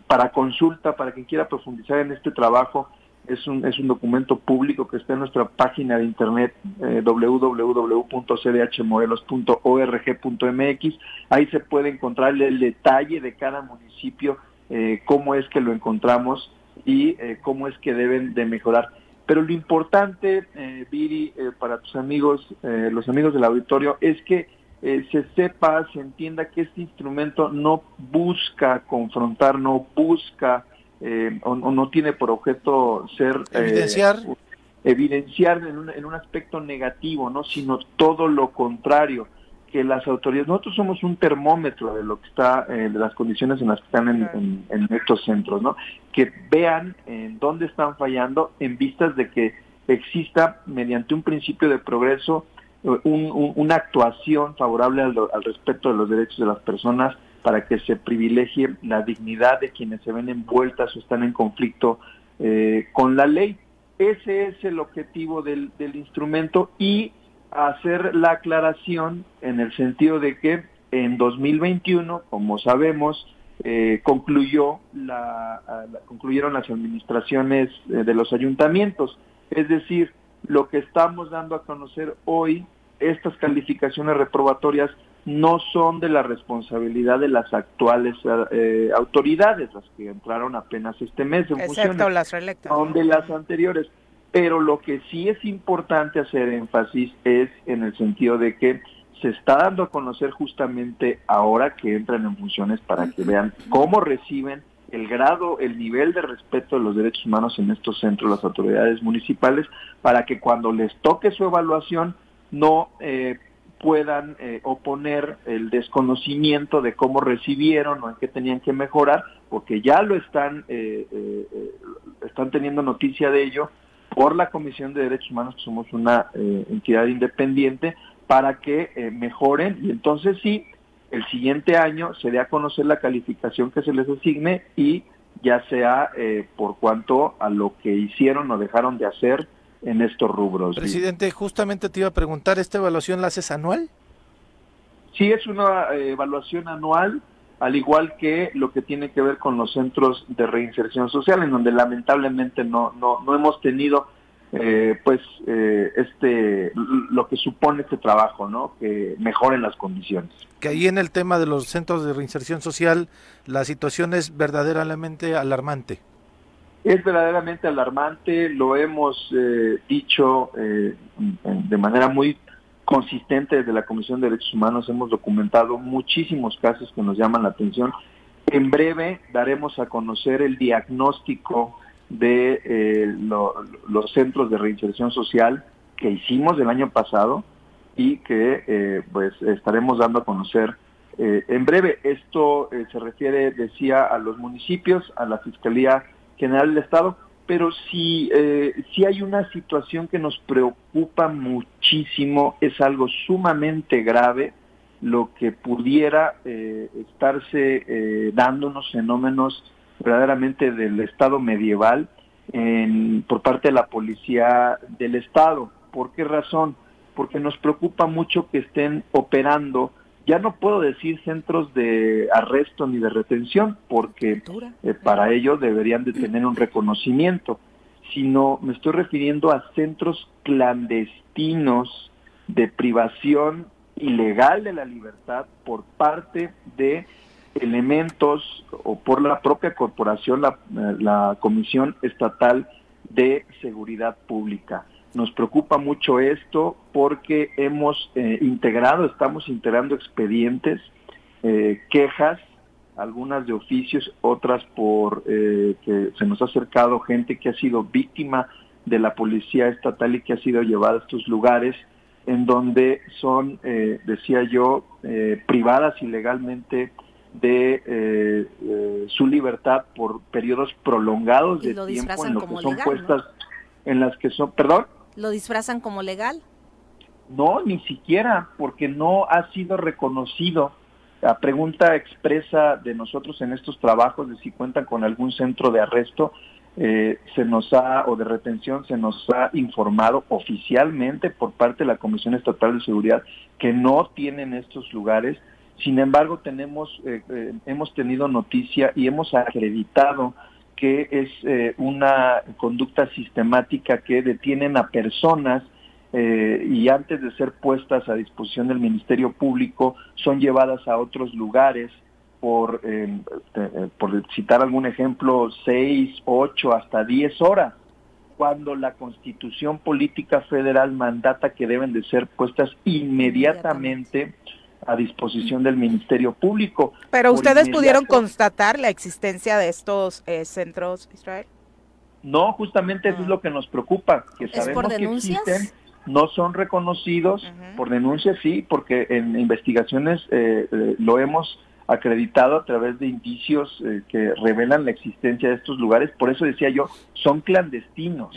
para consulta, para quien quiera profundizar en este trabajo, es un, es un documento público que está en nuestra página de internet eh, www.cdhmorelos.org.mx. Ahí se puede encontrar el detalle de cada municipio, eh, cómo es que lo encontramos y eh, cómo es que deben de mejorar. Pero lo importante, eh, Viri, eh, para tus amigos, eh, los amigos del auditorio, es que se sepa, se entienda que este instrumento no busca confrontar, no busca o, o, no tiene por objeto ser evidenciar. evidenciar en un, en un aspecto negativo, no, sino todo lo contrario que las autoridades, nosotros somos un termómetro de lo que está, eh, de las condiciones en las que están en, en, estos centros, ¿no? Que vean en dónde están fallando en vistas de que exista mediante un principio de progreso un, un, una actuación favorable al, al respeto de los derechos de las personas para que se privilegie la dignidad de quienes se ven envueltas o están en conflicto eh, con la ley. Ese es el objetivo del, del instrumento y hacer la aclaración en el sentido de que en 2021, como sabemos, eh, concluyó la, la, concluyeron las administraciones eh, de los ayuntamientos. Es decir, lo que estamos dando a conocer hoy, estas calificaciones reprobatorias no son de la responsabilidad de las actuales eh, autoridades, las que entraron apenas este mes en Excepto funciones, las reelectas. son de las anteriores. Pero lo que sí es importante hacer énfasis es en el sentido de que se está dando a conocer justamente ahora que entran en funciones para que vean cómo reciben el grado, el nivel de respeto de los derechos humanos en estos centros, las autoridades municipales, para que cuando les toque su evaluación no eh, puedan eh, oponer el desconocimiento de cómo recibieron o en qué tenían que mejorar, porque ya lo están, eh, eh, están teniendo noticia de ello por la Comisión de Derechos Humanos, que somos una eh, entidad independiente, para que eh, mejoren y entonces sí, el siguiente año se dé a conocer la calificación que se les asigne y ya sea eh, por cuanto a lo que hicieron o dejaron de hacer en estos rubros. Presidente, justamente te iba a preguntar, ¿esta evaluación la haces anual? Sí, es una eh, evaluación anual, al igual que lo que tiene que ver con los centros de reinserción social, en donde lamentablemente no, no, no hemos tenido eh, pues eh, este lo que supone este trabajo, ¿no? Que mejoren las condiciones. Que ahí en el tema de los centros de reinserción social la situación es verdaderamente alarmante. Es verdaderamente alarmante, lo hemos eh, dicho eh, de manera muy consistente desde la Comisión de Derechos Humanos, hemos documentado muchísimos casos que nos llaman la atención. En breve daremos a conocer el diagnóstico de eh, lo, los centros de reinserción social que hicimos el año pasado y que eh, pues estaremos dando a conocer eh, en breve. Esto se refiere, decía, a los municipios, a la Fiscalía General del Estado, pero si, eh, si hay una situación que nos preocupa muchísimo, es algo sumamente grave, lo que pudiera eh, estarse eh, dando unos fenómenos verdaderamente del Estado medieval en, por parte de la policía del Estado. ¿Por qué razón? Porque nos preocupa mucho que estén operando, ya no puedo decir centros de arresto ni de retención, porque eh, para ello deberían de tener un reconocimiento, sino me estoy refiriendo a centros clandestinos de privación ilegal de la libertad por parte de elementos o por la propia corporación, la, la Comisión Estatal de Seguridad Pública. Nos preocupa mucho esto porque hemos eh, integrado, estamos integrando expedientes, eh, quejas, algunas de oficios, otras por eh, que se nos ha acercado gente que ha sido víctima de la policía estatal y que ha sido llevada a estos lugares en donde son, eh, decía yo, eh, privadas ilegalmente de eh, eh, su libertad por periodos prolongados de tiempo en lo como que son legal, puestas, en las que son, perdón, ¿Lo disfrazan como legal? no, ni siquiera, porque no ha sido reconocido. La pregunta expresa de nosotros en estos trabajos de si cuentan con algún centro de arresto, eh, se nos ha, o de retención, se nos ha informado oficialmente por parte de la Comisión Estatal de Seguridad que no tienen estos lugares. Sin embargo, tenemos, eh, eh, hemos tenido noticia y hemos acreditado que es eh, una conducta sistemática que detienen a personas eh, y antes de ser puestas a disposición del Ministerio Público son llevadas a otros lugares por, eh, eh, por citar algún ejemplo, seis, ocho, hasta diez horas, cuando la constitución política federal mandata que deben de ser puestas inmediatamente a disposición del Ministerio Público. Pero ustedes pudieron constatar la existencia de estos eh, centros, Israel. No, justamente eso es lo que nos preocupa, que ¿Es sabemos que existen, no son reconocidos por denuncias, sí, porque en investigaciones eh, eh, lo hemos acreditado a través de indicios eh, que revelan la existencia de estos lugares. Por eso decía yo, son clandestinos,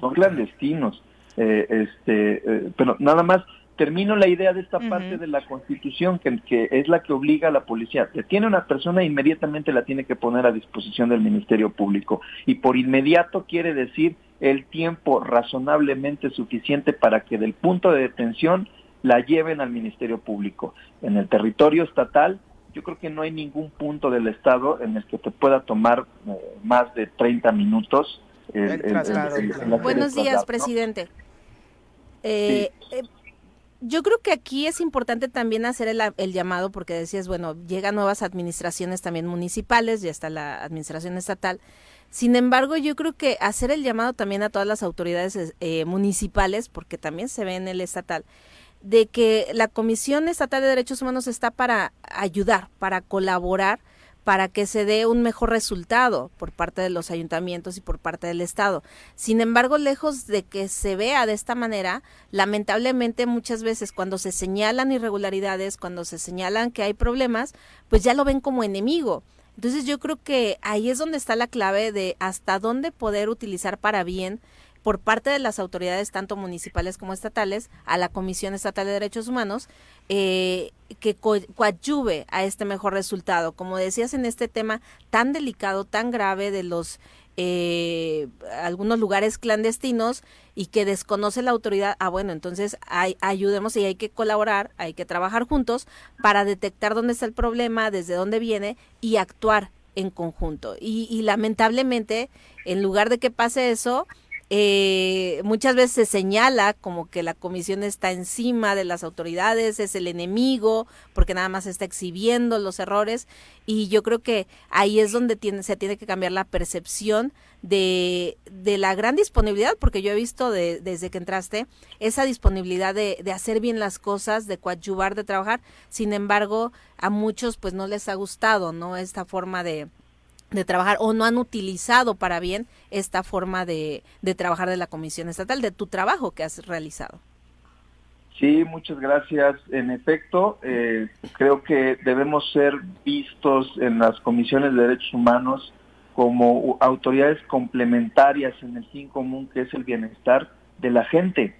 son clandestinos. Eh, este, eh, pero nada más termino la idea de esta parte de la Constitución, que, que es la que obliga a la policía. Detiene a una persona e inmediatamente la tiene que poner a disposición del Ministerio Público. Y por inmediato quiere decir el tiempo razonablemente suficiente para que del punto de detención la lleven al Ministerio Público. En el territorio estatal, yo creo que no hay ningún punto del Estado en el que te pueda tomar eh, más de 30 minutos. el- El el- el- traslado. el- el hacer el Buenos días, traslado, ¿no? presidente. Eh, eh, yo creo que aquí es importante también hacer el, llamado porque decías, bueno, llegan nuevas administraciones también municipales, ya está la administración estatal. Sin embargo, yo creo que hacer el llamado también a todas las autoridades eh, municipales, porque también se ve en el estatal, de que la Comisión Estatal de Derechos Humanos está para ayudar, para colaborar, para que se dé un mejor resultado por parte de los ayuntamientos y por parte del Estado. Sin embargo, lejos de que se vea de esta manera, lamentablemente muchas veces cuando se señalan irregularidades, cuando se señalan que hay problemas, pues ya lo ven como enemigo. Entonces yo creo que ahí es donde está la clave de hasta dónde poder utilizar para bien por parte de las autoridades tanto municipales como estatales a la Comisión Estatal de Derechos Humanos eh, que co coadyuve a este mejor resultado. Como decías en este tema tan delicado, tan grave de los eh, algunos lugares clandestinos y que desconoce la autoridad, ah bueno, entonces hay, ayudemos y hay que colaborar, hay que trabajar juntos para detectar dónde está el problema, desde dónde viene y actuar en conjunto. Y, y lamentablemente, en lugar de que pase eso, eh, muchas veces se señala como que la comisión está encima de las autoridades, es el enemigo, porque nada más está exhibiendo los errores. Y yo creo que ahí es donde tiene, se tiene que cambiar la percepción de, de la gran disponibilidad, porque yo he visto de, desde que entraste esa disponibilidad de, de hacer bien las cosas, de coadyuvar, de trabajar. Sin embargo, a muchos pues no les ha gustado, ¿no? Esta forma de, de trabajar o no han utilizado para bien esta forma de, de trabajar de la Comisión Estatal, de tu trabajo que has realizado. Sí, muchas gracias. En efecto, eh, creo que debemos ser vistos en las comisiones de derechos humanos como autoridades complementarias en el fin común que es el bienestar de la gente.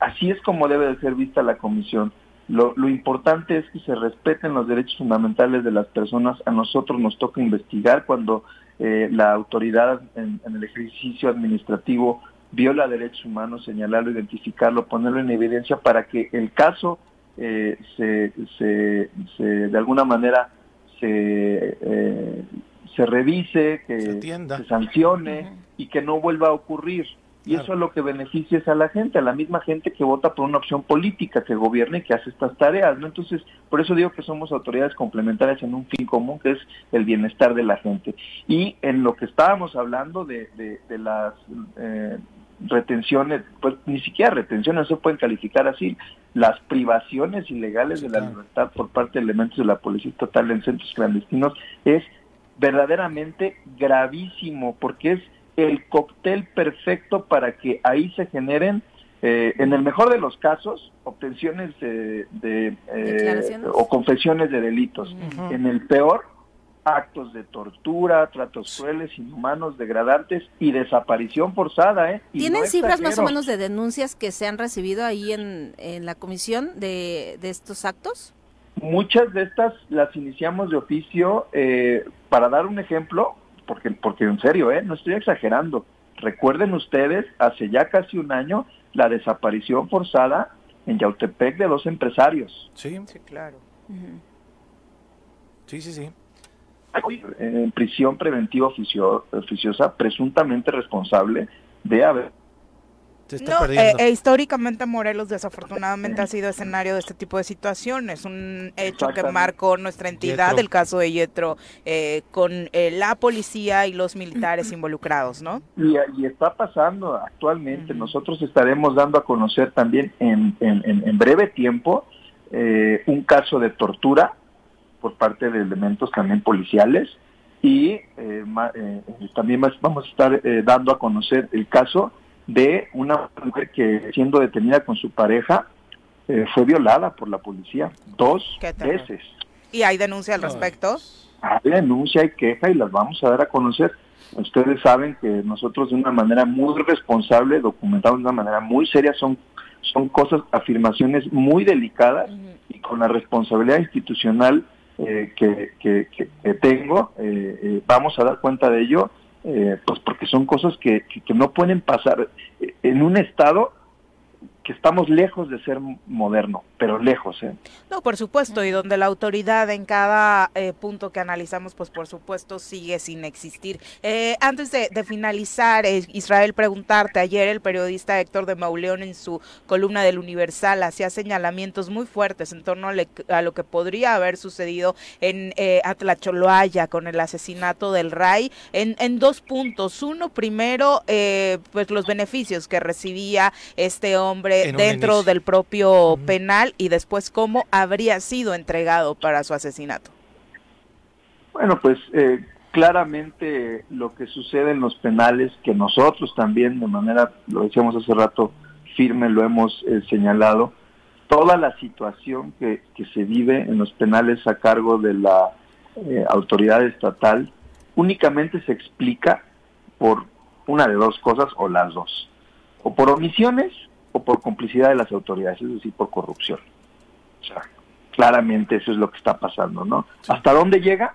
Así es como debe de ser vista la comisión. Lo, lo, importante es que se respeten los derechos fundamentales de las personas. A nosotros nos toca investigar cuando eh, la autoridad en, en, el ejercicio administrativo viola derechos humanos, señalarlo, identificarlo, ponerlo en evidencia para que el caso eh, se, se, se, de alguna manera se, eh, se revise, que se, se sancione uh -huh. y que no vuelva a ocurrir. Y claro. eso es lo que beneficia es a la gente, a la misma gente que vota por una opción política, que gobierna y que hace estas tareas, ¿no? Entonces, por eso digo que somos autoridades complementarias en un fin común, que es el bienestar de la gente. Y en lo que estábamos hablando de, de, de las eh, retenciones, pues ni siquiera retenciones se pueden calificar así, las privaciones ilegales sí, de la claro. libertad por parte de elementos de la Policía Estatal en centros clandestinos es verdaderamente gravísimo, porque es el cóctel perfecto para que ahí se generen, eh, en el mejor de los casos, obtenciones de, de eh, o confesiones de delitos. Uh -huh. En el peor, actos de tortura, tratos crueles, inhumanos, degradantes y desaparición forzada. ¿eh? Y ¿Tienen no cifras más o menos de denuncias que se han recibido ahí en, en la comisión de, de, estos actos? Muchas de estas las iniciamos de oficio. Eh, para dar un ejemplo, porque, porque en serio, ¿eh? no estoy exagerando. Recuerden ustedes, hace ya casi un año, la desaparición forzada en Yautepec de dos empresarios. Sí, sí claro. Uh -huh. Sí, sí, sí. En prisión preventiva oficio, oficiosa, presuntamente responsable de haber te está No, perdiendo. eh, eh, históricamente Morelos desafortunadamente ha sido escenario de este tipo de situaciones, un hecho que marcó nuestra entidad, Yetro. el caso de Yetro, eh, con eh, la policía y los militares involucrados, ¿no? Y, y está pasando actualmente. Nosotros estaremos dando a conocer también en, en- en- en breve tiempo eh, un caso de tortura por parte de elementos también policiales y eh, ma- eh, también más- vamos a estar eh, dando a conocer el caso de una mujer que siendo detenida con su pareja eh, fue violada por la policía dos veces. Y hay denuncia al respecto. Hay denuncia, hay queja y las vamos a dar a conocer. Ustedes saben que nosotros de una manera muy responsable, documentamos de una manera muy seria, son, son cosas, afirmaciones muy delicadas y con la responsabilidad institucional eh, que, que- que- que tengo, eh, eh, vamos a dar cuenta de ello, eh, pues porque son cosas que, que- no pueden pasar eh, en un estado que estamos lejos de ser moderno, pero lejos, ¿eh? No, por supuesto, y donde la autoridad en cada eh, punto que analizamos, pues por supuesto sigue sin existir. Eh, antes de, finalizar, eh, Israel, preguntarte, ayer el periodista Héctor de Mauleón en su columna del Universal hacía señalamientos muy fuertes en torno a, le- a lo que podría haber sucedido en eh, Atlacholoaya con el asesinato del RAI en, en dos puntos. Uno, primero, pues los beneficios que recibía este hombre Dentro inicio. del propio penal y después cómo habría sido entregado para su asesinato. Bueno, pues eh, claramente lo que sucede en los penales, que nosotros también de manera, lo decíamos hace rato, firme lo hemos eh, señalado, toda la situación que, que se vive en los penales a cargo de la eh, autoridad estatal únicamente se explica por una de dos cosas o las dos, o por omisiones o por complicidad de las autoridades, es decir, por corrupción. O sea, claramente eso es lo que está pasando, ¿no? ¿Hasta dónde llega?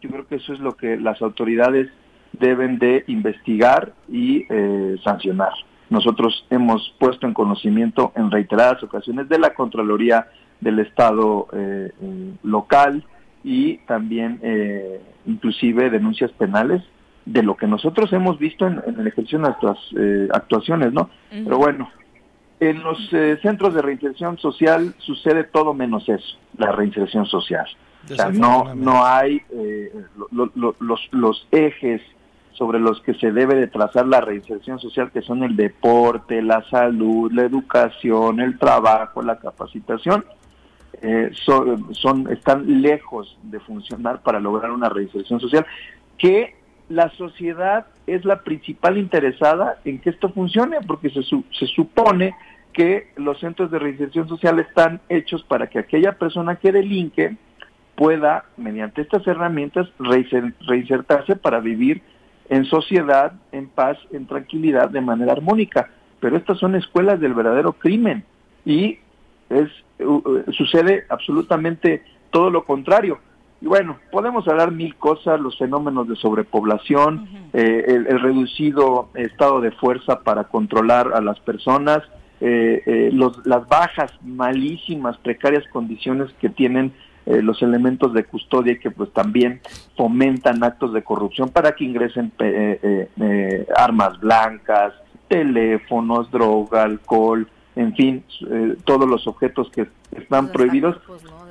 Yo creo que eso es lo que las autoridades deben de investigar y eh, sancionar. Nosotros hemos puesto en conocimiento en reiteradas ocasiones de la Contraloría del Estado eh, eh, local y también eh, inclusive denuncias penales de lo que nosotros hemos visto en, en el ejercicio de nuestras eh, actuaciones, ¿no? Pero bueno, en los eh, centros de reinserción social sucede todo menos eso, la reinserción social. O sea, no, no hay eh, lo- lo- los, los ejes sobre los que se debe de trazar la reinserción social, que son el deporte, la salud, la educación, el trabajo, la capacitación, eh, son, son- están lejos de funcionar para lograr una reinserción social, que la sociedad es la principal interesada en que esto funcione, porque se, su- se supone que los centros de reinserción social están hechos para que aquella persona que delinque pueda, mediante estas herramientas, reinser- reinsertarse para vivir en sociedad, en paz, en tranquilidad, de manera armónica. Pero estas son escuelas del verdadero crimen y es uh, sucede absolutamente todo lo contrario. Y bueno, podemos hablar mil cosas, los fenómenos de sobrepoblación, eh, el, el reducido estado de fuerza para controlar a las personas, eh, eh, los, las bajas, malísimas, precarias condiciones que tienen eh, los elementos de custodia que pues también fomentan actos de corrupción para que ingresen eh, armas blancas, teléfonos, droga, alcohol, en fin, eh, todos los objetos que están prohibidos.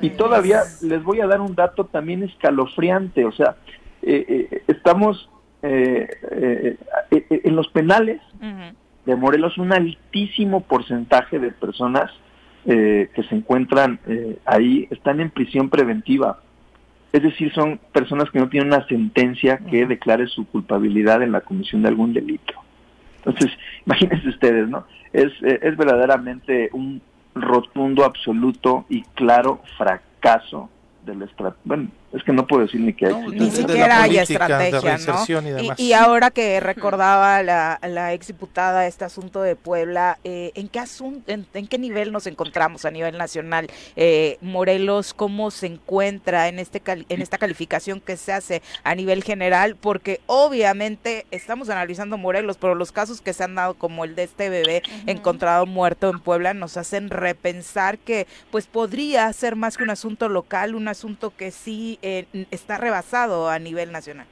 Y todavía les voy a dar un dato también escalofriante, o sea, eh, eh, estamos eh, eh, en los penales de Morelos un altísimo porcentaje de personas eh, que se encuentran eh, ahí están en prisión preventiva. Es decir, son personas que no tienen una sentencia que declare su culpabilidad en la comisión de algún delito. Entonces, imagínense ustedes, ¿no? Es, eh, es verdaderamente un rotundo, absoluto y claro fracaso de la. Bueno, es que no puedo decir ni que hay. No, Ni siquiera hay estrategia, ¿no? y ahora que recordaba la, la exdiputada este asunto de Puebla, eh, ¿en, qué asun- en, en qué nivel nos encontramos a nivel nacional? Eh, Morelos, ¿cómo se encuentra en, este en esta calificación que se hace a nivel general? Porque obviamente estamos analizando Morelos, pero los casos que se han dado, como el de este bebé encontrado muerto en Puebla, nos hacen repensar que pues podría ser más que un asunto local, un asunto que sí eh, está rebasado a nivel nacional.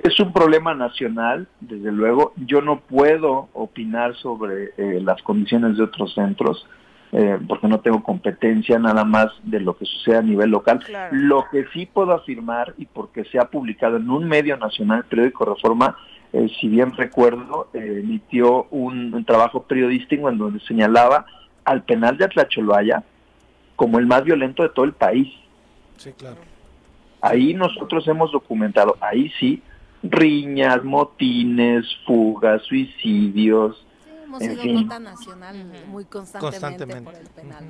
Es un problema nacional, desde luego. Yo no puedo opinar sobre eh, las condiciones de otros centros. Eh, porque no tengo competencia nada más de lo que sucede a nivel local. Lo que sí puedo afirmar, y porque se ha publicado en un medio nacional, el periódico Reforma, eh, si bien recuerdo, eh, emitió un, trabajo periodístico en donde señalaba al penal de Atlacholoaya como el más violento de todo el país. Sí, claro. Ahí nosotros hemos documentado, ahí sí, riñas, motines, fugas, suicidios, hemos sido nota nacional muy constantemente, por el penal,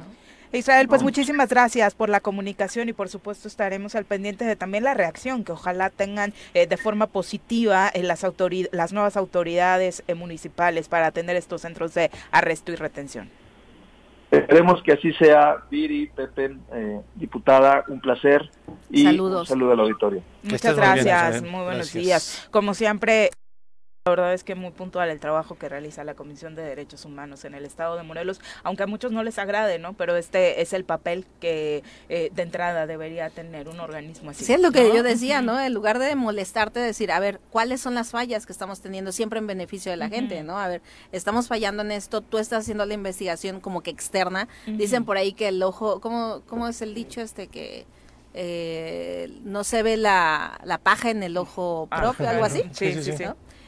Israel, pues muchísimas gracias por la comunicación y por supuesto estaremos al pendiente de también la reacción que ojalá tengan eh, de forma positiva en las, las nuevas autoridades eh, municipales para atender estos centros de arresto y retención. Esperemos que así sea, Viri, Pepe, eh, diputada, un placer y Saludos. un saludo al auditorio. Muchas gracias, muy, buenos días. Como siempre, la verdad es que muy puntual el trabajo que realiza la Comisión de Derechos Humanos en el Estado de Morelos, aunque a muchos no les agrade, ¿no? Pero este es el papel que eh, de entrada debería tener un organismo así. Sí, es lo que yo decía, ¿no? En lugar de molestarte, decir, a ver, ¿cuáles son las fallas que estamos teniendo siempre en beneficio de la gente, ¿no? A ver, estamos fallando en esto, tú estás haciendo la investigación como que externa. Dicen por ahí que el ojo, ¿cómo, cómo es el dicho este que... Eh, no se ve la, la paja en el ojo propio, algo así. Sí, sí, sí.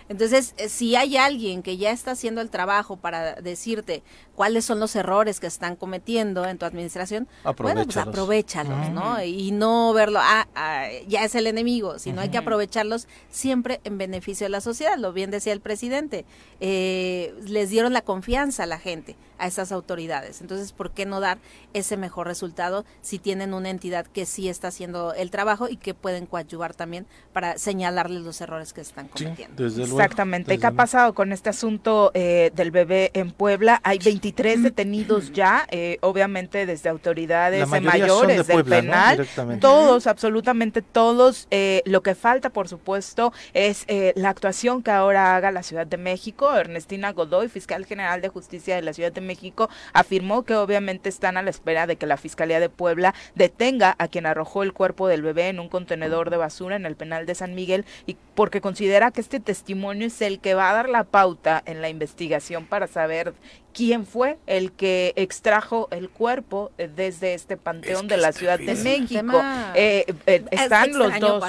Entonces, eh, si hay alguien que ya está haciendo el trabajo para decirte cuáles son los errores que están cometiendo en tu administración, bueno, pues aprovechalos, ¿no? Y no verlo, ah, ah, ya es el enemigo, sino hay que aprovecharlos siempre en beneficio de la sociedad. Lo bien decía el presidente, eh, les dieron la confianza a la gente, a esas autoridades. Entonces, ¿por qué no dar ese mejor resultado si tienen una entidad que sí está haciendo el trabajo y que pueden coadyuvar también para señalarles los errores que están cometiendo? Exactamente. ¿Qué ha pasado con este asunto eh, del bebé en Puebla? Hay 23 detenidos ya, eh, obviamente desde autoridades mayores del penal. Todos, absolutamente todos. Eh, lo que falta, por supuesto, es la actuación que ahora haga la Ciudad de México. Ernestina Godoy, fiscal general de justicia de la Ciudad de México, afirmó que obviamente están a la espera de que la Fiscalía de Puebla detenga a quien arrojó el cuerpo del bebé en un contenedor de basura en el penal de San Miguel y porque considera que este testimonio es el que va a dar la pauta en la investigación para saber quién fue el que extrajo el cuerpo eh, desde este panteón de la Ciudad de México. Eh, eh, están los dos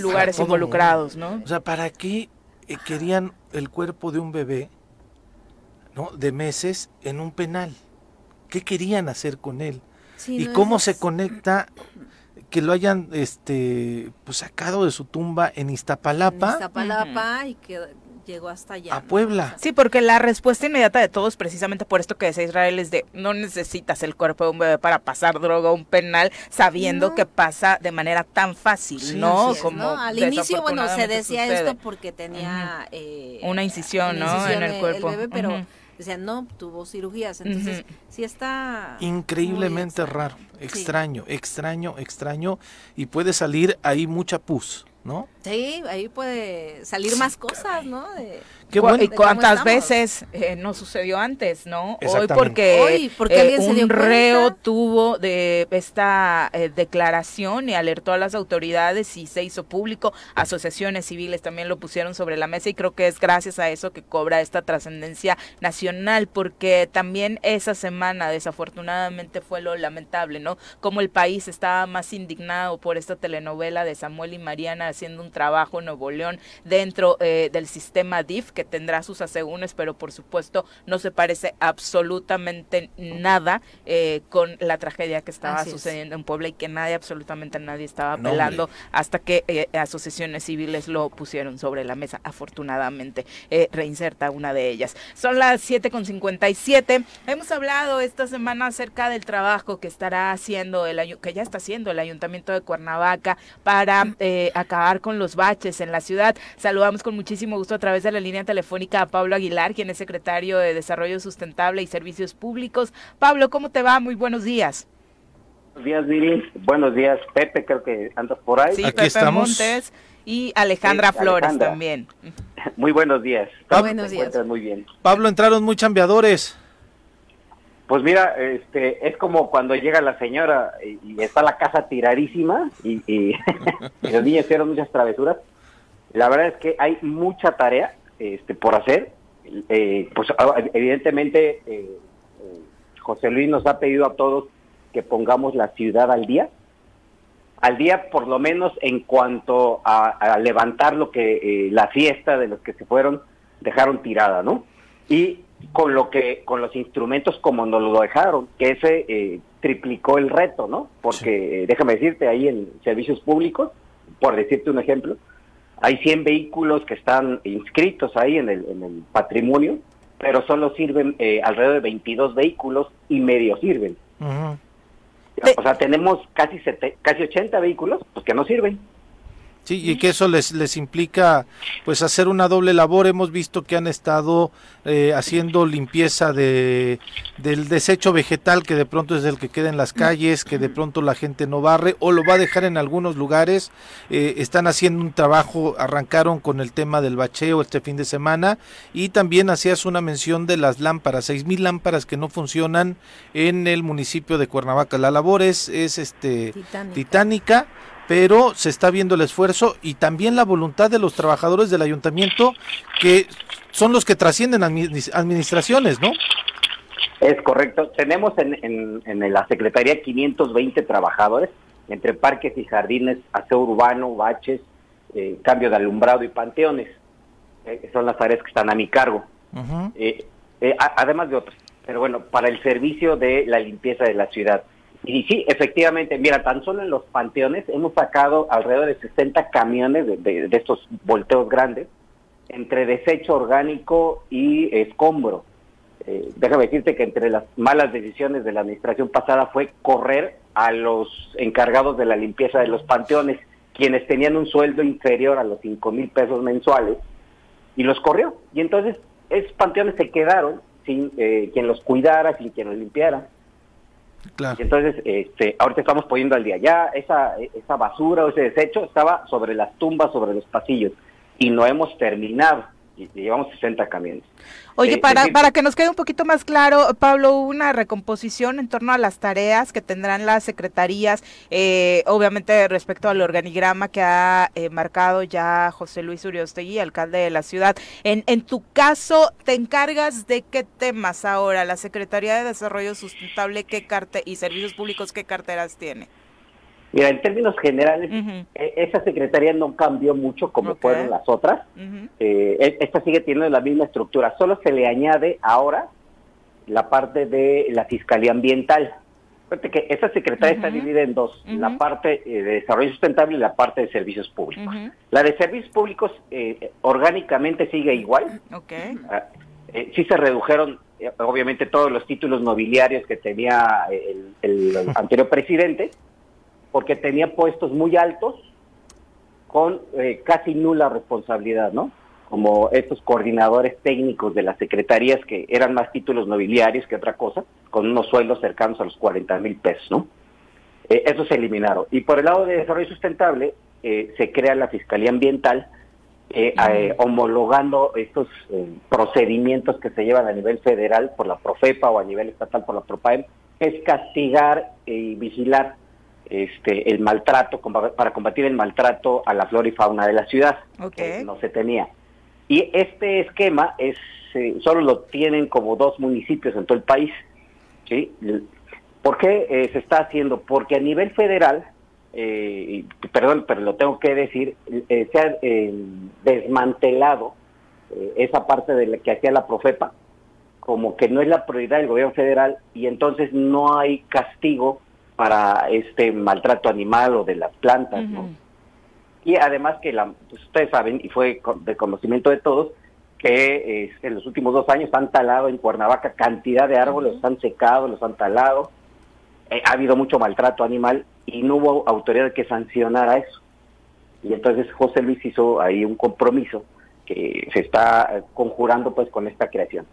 lugares involucrados, ¿no? O sea, ¿para qué querían el cuerpo de un bebé, ¿no? De meses en un penal. ¿Qué querían hacer con él? ¿Y cómo se conecta que lo hayan este pues sacado de su tumba en Iztapalapa. En Iztapalapa y que llegó hasta allá. A Puebla. Sí, porque la respuesta inmediata de todos, precisamente por esto que decía Israel, es de no necesitas el cuerpo de un bebé para pasar droga a un penal sabiendo que pasa de manera tan fácil, ¿no? Como Al inicio, bueno, se decía esto porque tenía eh, una incisión, ¿no? En el, cuerpo. bebé, pero decían, no, tuvo cirugías. Entonces, sí está... Increíblemente raro, extraño, extraño, extraño. Y puede salir ahí mucha pus, ¿no? Sí, ahí puede salir más cosas, ¿no? ¿Y cuántas veces eh, no sucedió antes, no? Hoy porque, porque eh, un reo tuvo de esta eh, declaración y alertó a las autoridades y se hizo público. Asociaciones civiles también lo pusieron sobre la mesa y creo que es gracias a eso que cobra esta trascendencia nacional, porque también esa semana desafortunadamente fue lo lamentable, ¿no? Como el país estaba más indignado por esta telenovela de Samuel y Mariana haciendo un trabajo en Nuevo León dentro del sistema DIF que tendrá sus asegúnes, pero por supuesto no se parece absolutamente nada eh, con la tragedia que estaba sucediendo en Puebla y que nadie, absolutamente nadie estaba apelando hasta que eh, asociaciones civiles lo pusieron sobre la mesa. Afortunadamente, eh, reinserta una de ellas. Son las 7.57. Hemos hablado esta semana acerca del trabajo que estará haciendo, el que ya está haciendo el Ayuntamiento de Cuernavaca para acabar con los baches en la ciudad. Saludamos con muchísimo gusto a través de la línea telefónica a Pablo Aguilar, quien es secretario de Desarrollo Sustentable y Servicios Públicos. Pablo, ¿cómo te va? Muy buenos días. Buenos días, Viri. Buenos días, Pepe, creo que andas por ahí. Sí, Aquí Pepe estamos. Montes y Alejandra Flores también. Muy buenos días. buenos días. Muy bien. Pablo, entraron muy chambeadores. Pues mira, este, es como cuando llega la señora y, está la casa tiradísima y, y los niños hicieron muchas travesuras La verdad es que hay mucha tarea este, por hacer. Eh, pues ah, evidentemente eh, eh, José Luis nos ha pedido a todos que pongamos la ciudad al día. Al día por lo menos en cuanto a, levantar lo que la fiesta de los que se fueron dejaron tirada, ¿no? Y con lo que con los instrumentos como nos lo dejaron, que ese triplicó el reto, ¿no? Porque déjame decirte ahí en servicios públicos, por decirte un ejemplo, hay 100 vehículos que están inscritos ahí en el, en el patrimonio, pero solo sirven eh, alrededor de 22 vehículos y medio sirven. O sea, tenemos casi, casi 80 vehículos pues, que no sirven. Sí, y que eso les, les implica pues hacer una doble labor. Hemos visto que han estado eh, haciendo limpieza de, del desecho vegetal que de pronto es el que queda en las calles, que de pronto la gente no barre o lo va a dejar en algunos lugares. Eh, están haciendo un trabajo, arrancaron con el tema del bacheo este fin de semana y también hacías una mención de las lámparas, seis mil lámparas que no funcionan en el municipio de Cuernavaca. La labor es, este, titánica pero se está viendo el esfuerzo y también la voluntad de los trabajadores del ayuntamiento que son los que trascienden administraciones, ¿no? Es correcto. Tenemos en, en, la Secretaría 520 trabajadores, entre parques y jardines, aseo urbano, baches, eh, cambio de alumbrado y panteones. Eh, son las áreas que están a mi cargo. Eh, además de otras. Pero bueno, para el servicio de la limpieza de la ciudad. Y sí, efectivamente, mira, tan solo en los panteones hemos sacado alrededor de 60 camiones de, estos volteos grandes entre desecho orgánico y escombro. Eh, déjame decirte que entre las malas decisiones de la administración pasada fue correr a los encargados de la limpieza de los panteones, quienes tenían un sueldo inferior a los 5 mil pesos mensuales, y los corrió. Y entonces esos panteones se quedaron sin eh, quien los cuidara, sin quien los limpiara entonces, este, ahorita estamos poniendo al día. Ya esa, esa basura o ese desecho estaba sobre las tumbas, sobre los pasillos, y no hemos terminado. Y llevamos 60 camiones. Oye, eh, para, para que nos quede un poquito más claro, Pablo, una recomposición en torno a las tareas que tendrán las secretarías, eh, obviamente respecto al organigrama que ha eh, marcado ya José Luis Uriostegui, alcalde de la ciudad. En, en tu caso, ¿te encargas de qué temas ahora? ¿La Secretaría de Desarrollo Sustentable qué carte y Servicios Públicos qué carteras tiene? Mira, en términos generales, e, esa secretaría no cambió mucho como fueron las otras. Eh, e, esta sigue teniendo la misma estructura, solo se le añade ahora la parte de la Fiscalía Ambiental. Fíjate que esa secretaría está dividida en dos, la parte eh, de desarrollo sustentable y la parte de servicios públicos. La de servicios públicos eh, orgánicamente sigue igual. Okay. Ah, sí se redujeron, obviamente, todos los títulos nobiliarios que tenía el anterior presidente, porque tenía puestos muy altos con eh, casi nula responsabilidad, ¿no? Como estos coordinadores técnicos de las secretarías que eran más títulos nobiliarios que otra cosa, con unos sueldos cercanos a los 40 mil pesos, ¿no? Eh, eso se eliminaron. Y por el lado de desarrollo sustentable, eh, se crea la Fiscalía Ambiental, homologando estos procedimientos que se llevan a nivel federal por la Profepa o a nivel estatal por la Propaem, es castigar y vigilar este, el maltrato, para combatir el maltrato a la flora y fauna de la ciudad. no se tenía. Y este esquema es eh, solo lo tienen como dos municipios en todo el país. ¿sí? ¿Por qué eh, se está haciendo? Porque a nivel federal, eh, perdón, pero lo tengo que decir, se ha desmantelado esa parte de la que hacía la Profepa, como que no es la prioridad del gobierno federal y entonces no hay castigo para este maltrato animal o de las plantas, ¿no? Y además que la, pues, ustedes saben, y fue de conocimiento de todos, que en los últimos dos años han talado en Cuernavaca cantidad de árboles, los han secado, los han talado, eh, ha habido mucho maltrato animal y no hubo autoridad que sancionara eso. Y entonces José Luis hizo ahí un compromiso que se está conjurando pues con esta creación.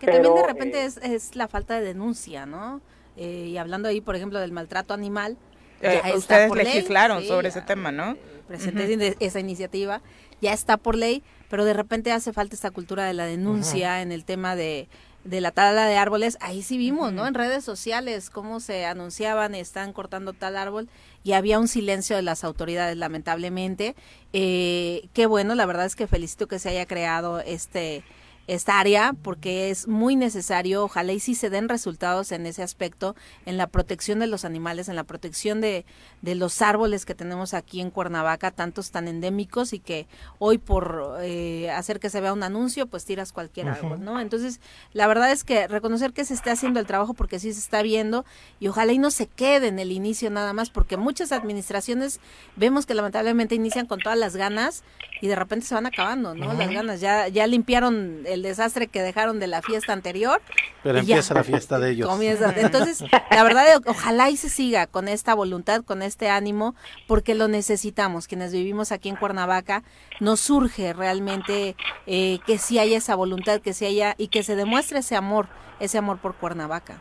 Que también de repente eh, es, es la falta de denuncia, ¿no? Eh, y hablando ahí, por ejemplo, del maltrato animal. Eh, ustedes legislaron sobre ese tema, ¿no? Presenté esa iniciativa, ya está por ley, pero de repente hace falta esta cultura de la denuncia en el tema de de la tala de árboles, ahí sí vimos, ¿no? En redes sociales cómo se anunciaban, están cortando tal árbol y había un silencio de las autoridades, lamentablemente. Eh, qué bueno, la verdad es que felicito que se haya creado este esta área porque es muy necesario, ojalá y sí se den resultados en ese aspecto, en la protección de los animales, en la protección de, de los árboles que tenemos aquí en Cuernavaca, tantos tan endémicos y que hoy por eh, hacer que se vea un anuncio, pues tiras cualquier árbol, ¿no? Entonces, la verdad es que reconocer que se está haciendo el trabajo porque sí se está viendo y ojalá y no se quede en el inicio nada más, porque muchas administraciones vemos que lamentablemente inician con todas las ganas y de repente se van acabando, ¿no? Las ganas, ya, ya limpiaron el desastre que dejaron de la fiesta anterior. Pero empieza la fiesta de ellos. Entonces, la verdad, ojalá y se siga con esta voluntad, con este ánimo, porque lo necesitamos. Quienes vivimos aquí en Cuernavaca, nos surge realmente eh, que sí haya esa voluntad, que sí haya y que se demuestre ese amor, ese amor por Cuernavaca.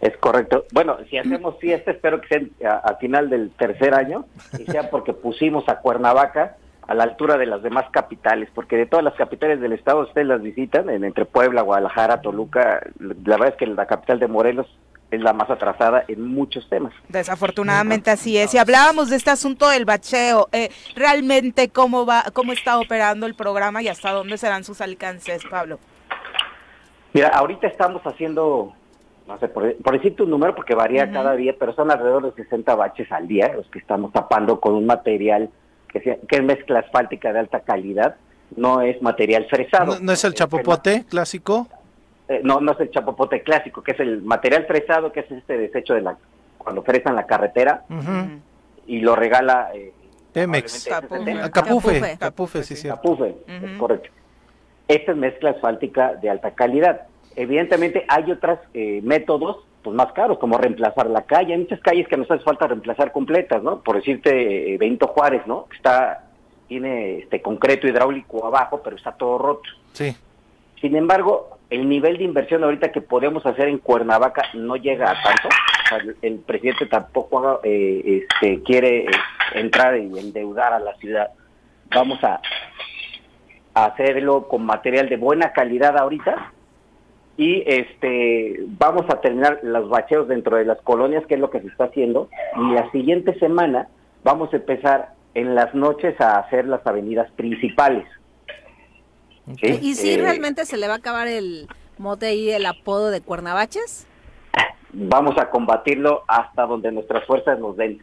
Es correcto. Bueno, si hacemos fiesta, espero que sea al final del tercer año y sea porque pusimos a Cuernavaca a la altura de las demás capitales, porque de todas las capitales del estado ustedes las visitan, en, entre Puebla, Guadalajara, Toluca, la verdad es que la capital de Morelos es la más atrasada en muchos temas. Desafortunadamente así es. Y hablábamos de este asunto del bacheo, eh, realmente cómo va, cómo está operando el programa y hasta dónde serán sus alcances, Pablo. Mira, ahorita estamos haciendo, no sé, por, decirte un número, porque varía cada día, pero son alrededor de 60 baches al día los que estamos tapando con un material que, es mezcla asfáltica de alta calidad, no es material fresado. ¿No, es el chapopote clásico? Eh, no, no es el chapopote clásico, que es el material fresado, que es este desecho de la cuando fresan la carretera y lo regala eh, Pemex. Capufe. Capufe, sí, sí. Capufe, es correcto. Esta es mezcla asfáltica de alta calidad. Evidentemente hay otros eh, métodos pues más caros, como reemplazar la calle. Hay muchas calles que nos hace falta reemplazar completas, ¿no? Por decirte, eh, Benito Juárez, ¿no? Está, tiene este concreto hidráulico abajo, pero está todo roto. Sí. Sin embargo, el nivel de inversión ahorita que podemos hacer en Cuernavaca no llega a tanto. el, presidente tampoco eh, este, quiere eh, entrar y endeudar a la ciudad. Vamos a hacerlo con material de buena calidad ahorita y este vamos a terminar los bacheos dentro de las colonias, que es lo que se está haciendo, y la siguiente semana vamos a empezar en las noches a hacer las avenidas principales. ¿Y si eh, realmente se le va a acabar el mote y el apodo de Cuernavaches? Vamos a combatirlo hasta donde nuestras fuerzas nos den.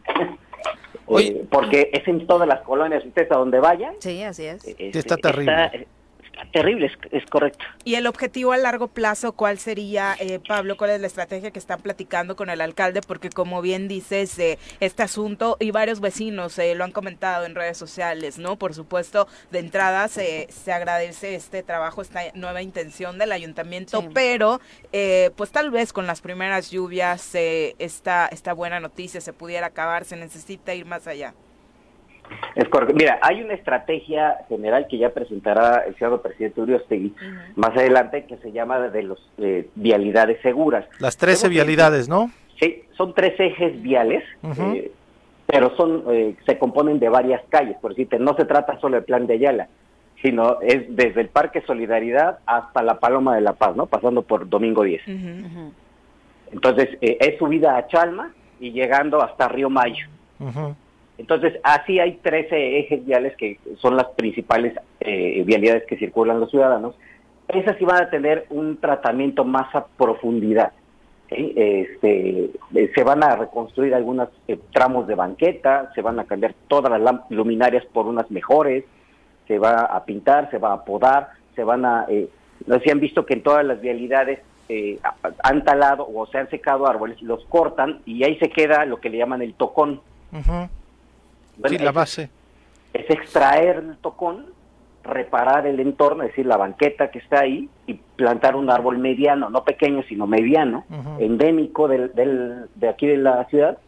Eh, porque es en todas las colonias, ustedes a donde vayan. Sí, así es. Este, está terrible terrible, es, correcto. ¿Y el objetivo a largo plazo cuál sería, eh, Pablo? ¿Cuál es la estrategia que están platicando con el alcalde? Porque como bien dices, eh, este asunto y varios vecinos eh, lo han comentado en redes sociales, ¿no? Por supuesto, de entrada se, se agradece este trabajo, esta nueva intención del ayuntamiento, pero pues tal vez con las primeras lluvias esta, esta buena noticia se pudiera acabar, se necesita ir más allá. Es correcto. Mira, hay una estrategia general que ya presentará el señor presidente Uriostegui más adelante que se llama de los eh, vialidades seguras. Las 13 vialidades, ¿no? Sí, son tres ejes viales, eh, pero son eh, se componen de varias calles. Por decirte, no se trata solo del plan de Ayala, sino es desde el Parque Solidaridad hasta la Paloma de la Paz, ¿no? Pasando por Domingo 10. Entonces, es subida a Chalma y llegando hasta Río Mayo. Entonces, así hay 13 ejes viales que son las principales eh, vialidades que circulan los ciudadanos. Esas sí van a tener un tratamiento más a profundidad. Este, eh, se van a reconstruir algunos eh, tramos de banqueta, se van a cambiar todas las luminarias por unas mejores, se va a pintar, se va a podar, se van a... no sé si han visto que en todas las vialidades han talado o se han secado árboles, los cortan y ahí se queda lo que le llaman el tocón sí, la base. Es extraer el tocón, reparar el entorno, es decir, la banqueta que está ahí, y plantar un árbol mediano, no pequeño, sino mediano, endémico del, de aquí de la ciudad,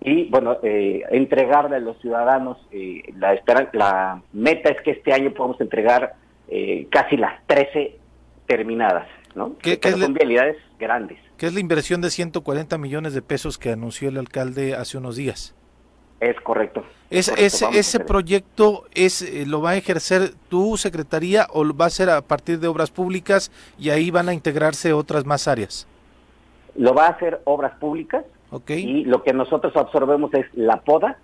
y bueno, eh, entregarle a los ciudadanos, eh, la, la meta es que este año podamos entregar eh, casi las 13 terminadas, ¿no? ¿Qué, son vialidades grandes. ¿Qué es la inversión de 140 millones de pesos que anunció el alcalde hace unos días? Es correcto. Es, Correcto, ese proyecto es eh, lo va a ejercer tu secretaría o va a ser a partir de obras públicas y ahí van a integrarse otras más áreas. Lo va a hacer obras públicas ¿Ok? y lo que nosotros absorbemos es la poda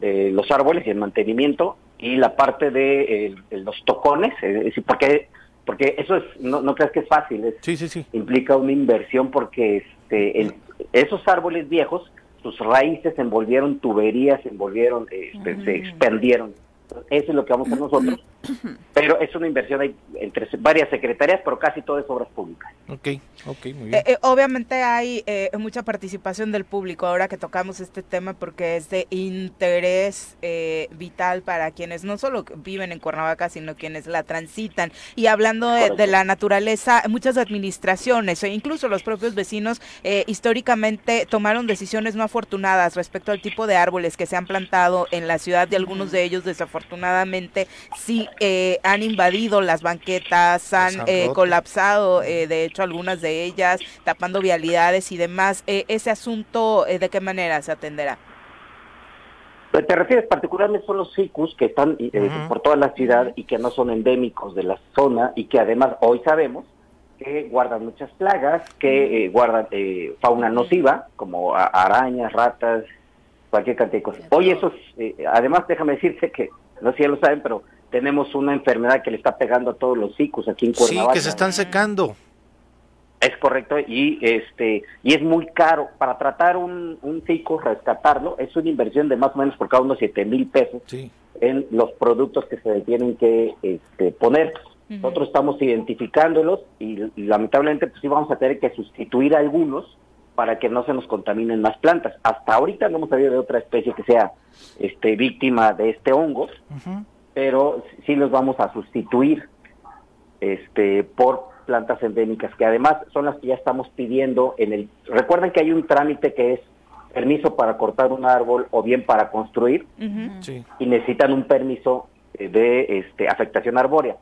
de los árboles y el mantenimiento y la parte de eh, los tocones, es decir, porque porque eso es no, no creas que es fácil, es, Sí, sí, sí. implica una inversión porque este el- esos árboles viejos sus raíces se envolvieron tuberías, se envolvieron, este, se expandieron. Eso es lo que vamos a hacer nosotros. Pero es una inversión ahí entre varias secretarías, pero casi todo es obras públicas. Ok, ok, muy bien. Eh, eh, obviamente hay eh, mucha participación del público ahora que tocamos este tema porque es de interés eh, vital para quienes no solo viven en Cuernavaca, sino quienes la transitan. Y hablando de, de la naturaleza, muchas administraciones e incluso los propios vecinos eh, históricamente tomaron decisiones no afortunadas respecto al tipo de árboles que se han plantado en la ciudad y algunos de ellos desafortunadamente sí eh, han invadido las banquetas, han, eh, colapsado, eh, de hecho algunas de ellas tapando vialidades y demás. Eh, ese asunto, eh, ¿de qué manera se atenderá? Pero Te refieres particularmente son los cicus que están eh, por toda la ciudad y que no son endémicos de la zona y que además hoy sabemos que guardan muchas plagas, que eh, guardan eh, fauna nociva como arañas, ratas, cualquier cantidad de cosas. Hoy esos, eh, además déjame decirte que, no sé si ya lo saben, pero tenemos una enfermedad que le está pegando a todos los cicus aquí en Sí, Cuernavaca. que se están secando. Es correcto y este y es muy caro para tratar un, un cico, rescatarlo, es una inversión de más o menos por cada uno siete mil pesos Sí. en los productos que se le tienen que este, poner. Nosotros estamos identificándolos y, y lamentablemente pues sí vamos a tener que sustituir algunos para que no se nos contaminen más plantas. Hasta ahorita no hemos sabido de otra especie que sea este víctima de este hongo, pero sí los vamos a sustituir este por plantas endémicas que además son las que ya estamos pidiendo en el recuerden que hay un trámite que es permiso para cortar un árbol o bien para construir. Sí. y necesitan un permiso eh, de este, afectación arbórea.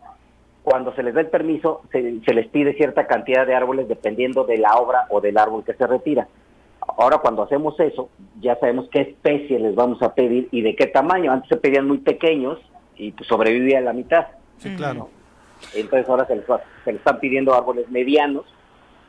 Cuando se les da el permiso, se, se les pide cierta cantidad de árboles dependiendo de la obra o del árbol que se retira. Ahora, cuando hacemos eso, ya sabemos qué especie les vamos a pedir y de qué tamaño. Antes se pedían muy pequeños y pues, sobrevivía la mitad. Sí, claro. Entonces ahora se les, va- se les están pidiendo árboles medianos.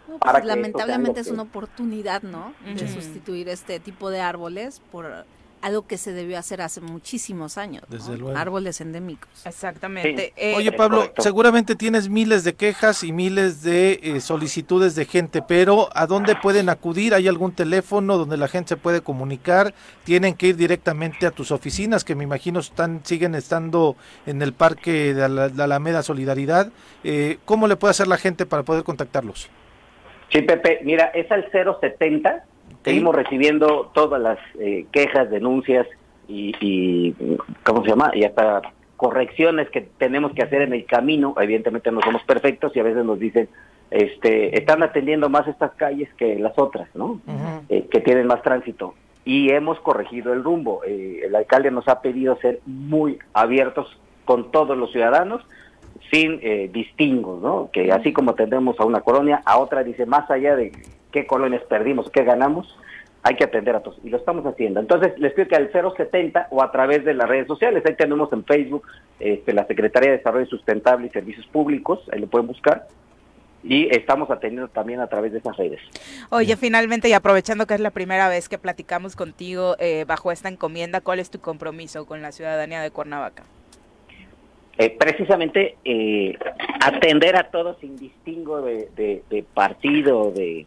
No, pues, lamentablemente es que- una oportunidad, ¿no? De sustituir este tipo de árboles por algo que se debió hacer hace muchísimos años. ¿no? Desde luego. Árboles endémicos. Exactamente. Sí. Eh, Oye Pablo, correcto. seguramente tienes miles de quejas y miles de eh, solicitudes de gente, pero ¿a dónde pueden acudir? ¿Hay algún teléfono donde la gente se puede comunicar? ¿Tienen que ir directamente a tus oficinas que me imagino están siguen estando en el parque de la, de Alameda Solidaridad? Eh, ¿Cómo le puede hacer la gente para poder contactarlos? Sí, Pepe, mira, es al 070. Seguimos recibiendo todas las eh, quejas, denuncias y, y, ¿cómo se llama? Y hasta correcciones que tenemos que hacer en el camino. Evidentemente no somos perfectos y a veces nos dicen, este, están atendiendo más estas calles que las otras, ¿no? Eh, que tienen más tránsito. Y hemos corregido el rumbo. Eh, el alcalde nos ha pedido ser muy abiertos con todos los ciudadanos sin eh, distingos, ¿no? Que así como atendemos a una colonia, a otra dice, más allá de qué colonias perdimos, qué ganamos, hay que atender a todos. Y lo estamos haciendo. Entonces, les pido que al 070 o a través de las redes sociales, ahí tenemos en Facebook este, la Secretaría de Desarrollo Sustentable y Servicios Públicos, ahí lo pueden buscar. Y estamos atendiendo también a través de esas redes. Oye, finalmente, y aprovechando que es la primera vez que platicamos contigo eh, bajo esta encomienda, ¿cuál es tu compromiso con la ciudadanía de Cuernavaca? Eh, precisamente eh, atender a todos sin distingo de, de- de partido, de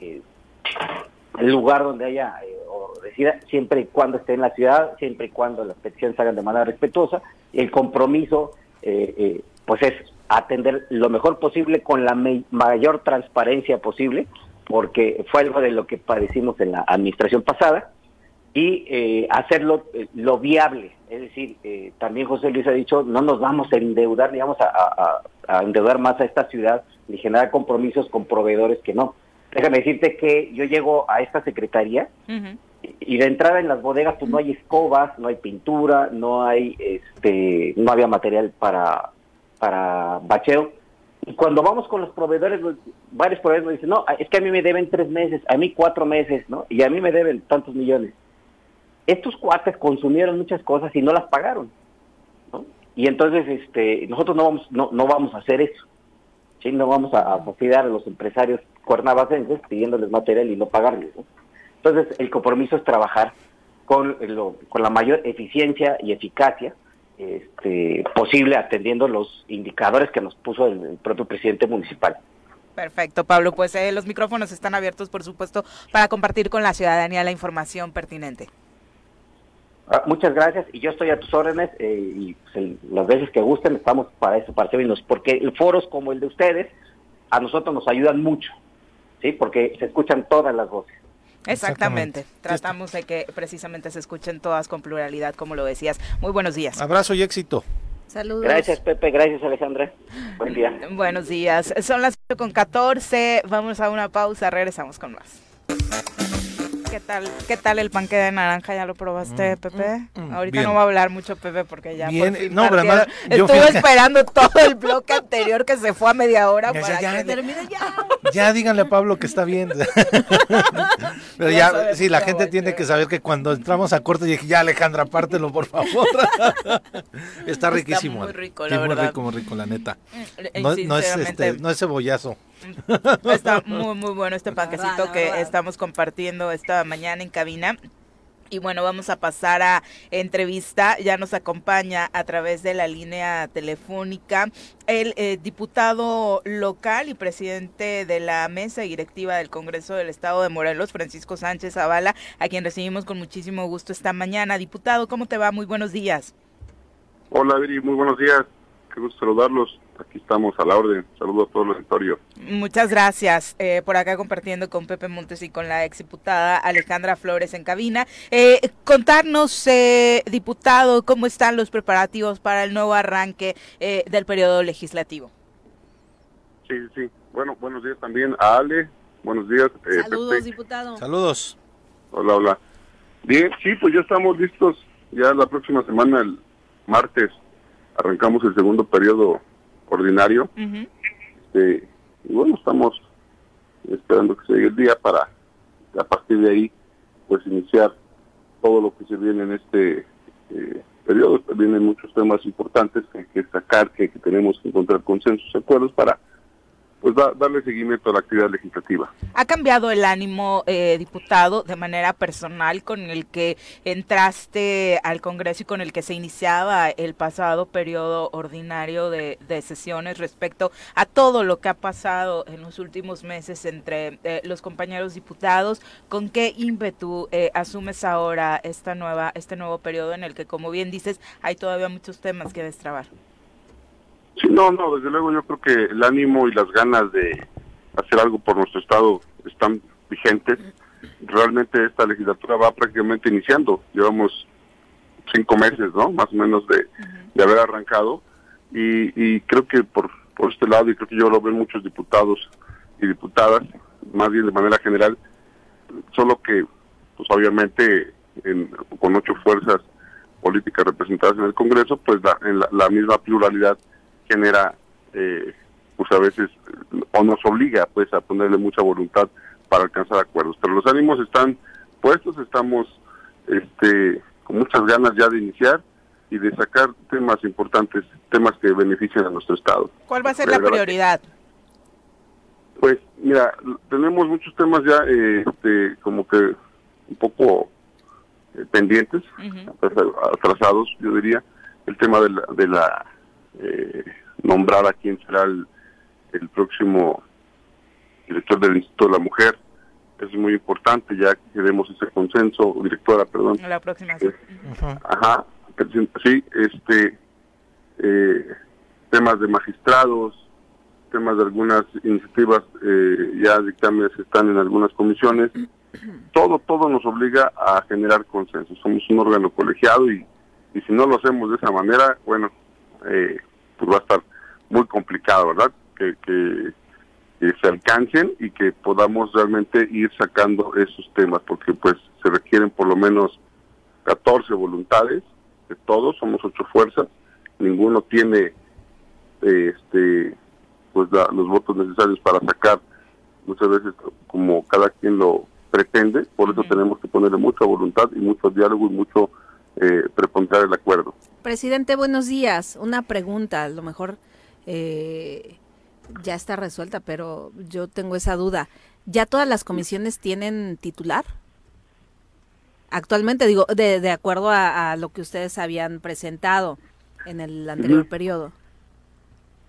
eh, el lugar donde haya eh, o resida, siempre y cuando esté en la ciudad, siempre y cuando las peticiones se hagan de manera respetuosa. El compromiso, eh, eh, pues es atender lo mejor posible con la mayor transparencia posible, porque fue algo de lo que padecimos en la administración pasada y eh, hacerlo lo viable. Es decir, también José Luis ha dicho, no nos vamos a endeudar, a- a endeudar más a esta ciudad, ni generar compromisos con proveedores que no. Déjame decirte que yo llego a esta secretaría y de entrada en las bodegas pues no hay escobas, no hay pintura, no hay este no había material para para bacheo. Y cuando vamos con los proveedores, los- varios proveedores nos dicen, no, es que a mí me deben tres meses, a mí cuatro meses, ¿no? Y a mí me deben tantos millones. estos cuates consumieron muchas cosas y no las pagaron. ¿no? Y entonces este, nosotros no vamos, no, no vamos a hacer eso. ¿Sí? No vamos a, a fastidiar a los empresarios cuernavacenses pidiéndoles material y no pagarles. Entonces el compromiso es trabajar con, lo, con la mayor eficiencia y eficacia este, posible atendiendo los indicadores que nos puso el, el propio presidente municipal. Perfecto, Pablo. Pues eh, los micrófonos están abiertos, por supuesto, para compartir con la ciudadanía la información pertinente. Ah, muchas gracias y yo estoy a tus órdenes eh, y pues, el- las veces que gusten estamos para eso, para servirnos, porque foros como el de ustedes a nosotros nos ayudan mucho, ¿sí? Porque se escuchan todas las voces. Exactamente. Exactamente. Tratamos de que precisamente se escuchen todas con pluralidad, como lo decías. Muy buenos días. Abrazo y éxito. Saludos. Gracias Pepe, gracias Alejandra. Buen día. Buenos días. Son las 8 con 14. Vamos a una pausa. Regresamos con más. ¿Qué tal, ¿Qué tal el panque de naranja? ¿Ya lo probaste, Pepe? mm, Ahorita bien. no va a hablar mucho Pepe porque ya Bien, por fin no, pero además, yo Estuve esperando todo el bloque anterior que se fue a media hora Ya, para ya, que termine ya. Ya díganle a Pablo que está bien. Pero Ya sí, la gente tiene que saber que cuando entramos a corte dije, ya Alejandra, pártelo, por favor. está riquísimo. muy rico, Sí, la muy verdad. rico, muy rico, la neta. Eh, No, no es, este, no es cebollazo. Está muy, muy bueno este panquecito que estamos compartiendo esta mañana en cabina. Y bueno, vamos a pasar a entrevista. Ya nos acompaña a través de la línea telefónica el eh, diputado local y presidente de la mesa directiva del Congreso del Estado de Morelos, Francisco Sánchez Zavala, a quien recibimos con muchísimo gusto esta mañana. Diputado, ¿cómo te va? Muy buenos días. Hola, Viri, muy buenos días. Qué gusto saludarlos. Aquí estamos a la orden. Saludo a todo el auditorio. Muchas gracias eh, por acá compartiendo con Pepe Montes y con la exdiputada Alejandra Flores en cabina. Eh, contarnos, eh, diputado, cómo están los preparativos para el nuevo arranque eh, del periodo legislativo. Sí, sí, sí. Bueno, buenos días también a Ale. Buenos días. eh, Saludos, Pepe. diputado. Saludos. Hola, hola. Bien, sí, pues ya estamos listos. Ya la próxima semana, el martes, arrancamos el segundo periodo ordinario. Este, y bueno, estamos esperando que se llegue el día para a partir de ahí pues iniciar todo lo que se viene en este eh, periodo. Vienen muchos temas importantes que hay que sacar, que, que tenemos que encontrar consensos y acuerdos para pues da- darle seguimiento a la actividad legislativa. ¿Ha cambiado el ánimo, eh, diputado, de manera personal con el que entraste al Congreso y con el que se iniciaba el pasado periodo ordinario de, de sesiones respecto a todo lo que ha pasado en los últimos meses entre eh, los compañeros diputados? ¿Con qué ímpetu eh, asumes ahora esta nueva, este nuevo periodo en el que, como bien dices, hay todavía muchos temas que destrabar? Sí, no, no, desde luego yo creo que el ánimo y las ganas de hacer algo por nuestro Estado están vigentes. Realmente esta legislatura va prácticamente iniciando. Llevamos cinco meses, ¿no? Más o menos de, de haber arrancado. Y, y creo que por, por este lado, y creo que yo lo ven muchos diputados y diputadas, más bien de manera general, solo que, pues obviamente, en- con ocho fuerzas políticas representadas en el Congreso, pues la, en la, la misma pluralidad genera, eh, pues a veces, o nos obliga pues a ponerle mucha voluntad para alcanzar acuerdos. Pero los ánimos están puestos, estamos este, con muchas ganas ya de iniciar y de sacar temas importantes, temas que beneficien a nuestro Estado. ¿Cuál va a ser la prioridad? Pues mira, tenemos muchos temas ya eh, este, como que un poco eh, pendientes, atrasados, yo diría. El tema de la, de la eh, nombrar a quién será el, el próximo director del Instituto de la Mujer es muy importante, ya que queremos ese consenso, directora, perdón. La próxima. Eh, Ajá, sí, este, eh, temas de magistrados, temas de algunas iniciativas, eh, ya dictámenes que están en algunas comisiones, todo, todo nos obliga a generar consenso. Somos un órgano colegiado y, y si no lo hacemos de esa manera, bueno, eh, pues va a estar muy complicado, ¿verdad? Que, que, que se alcancen y que podamos realmente ir sacando esos temas, porque pues se requieren por lo menos 14 voluntades de todos, somos ocho fuerzas, ninguno tiene eh, este pues la- los votos necesarios para sacar muchas veces como cada quien lo pretende, por eso tenemos que ponerle mucha voluntad y mucho diálogo y mucho eh, el acuerdo. Presidente, buenos días. Una pregunta, a lo mejor eh, ya está resuelta, pero yo tengo esa duda. ¿Ya todas las comisiones tienen titular? Actualmente, digo, de, de acuerdo a, lo que ustedes habían presentado en el anterior periodo.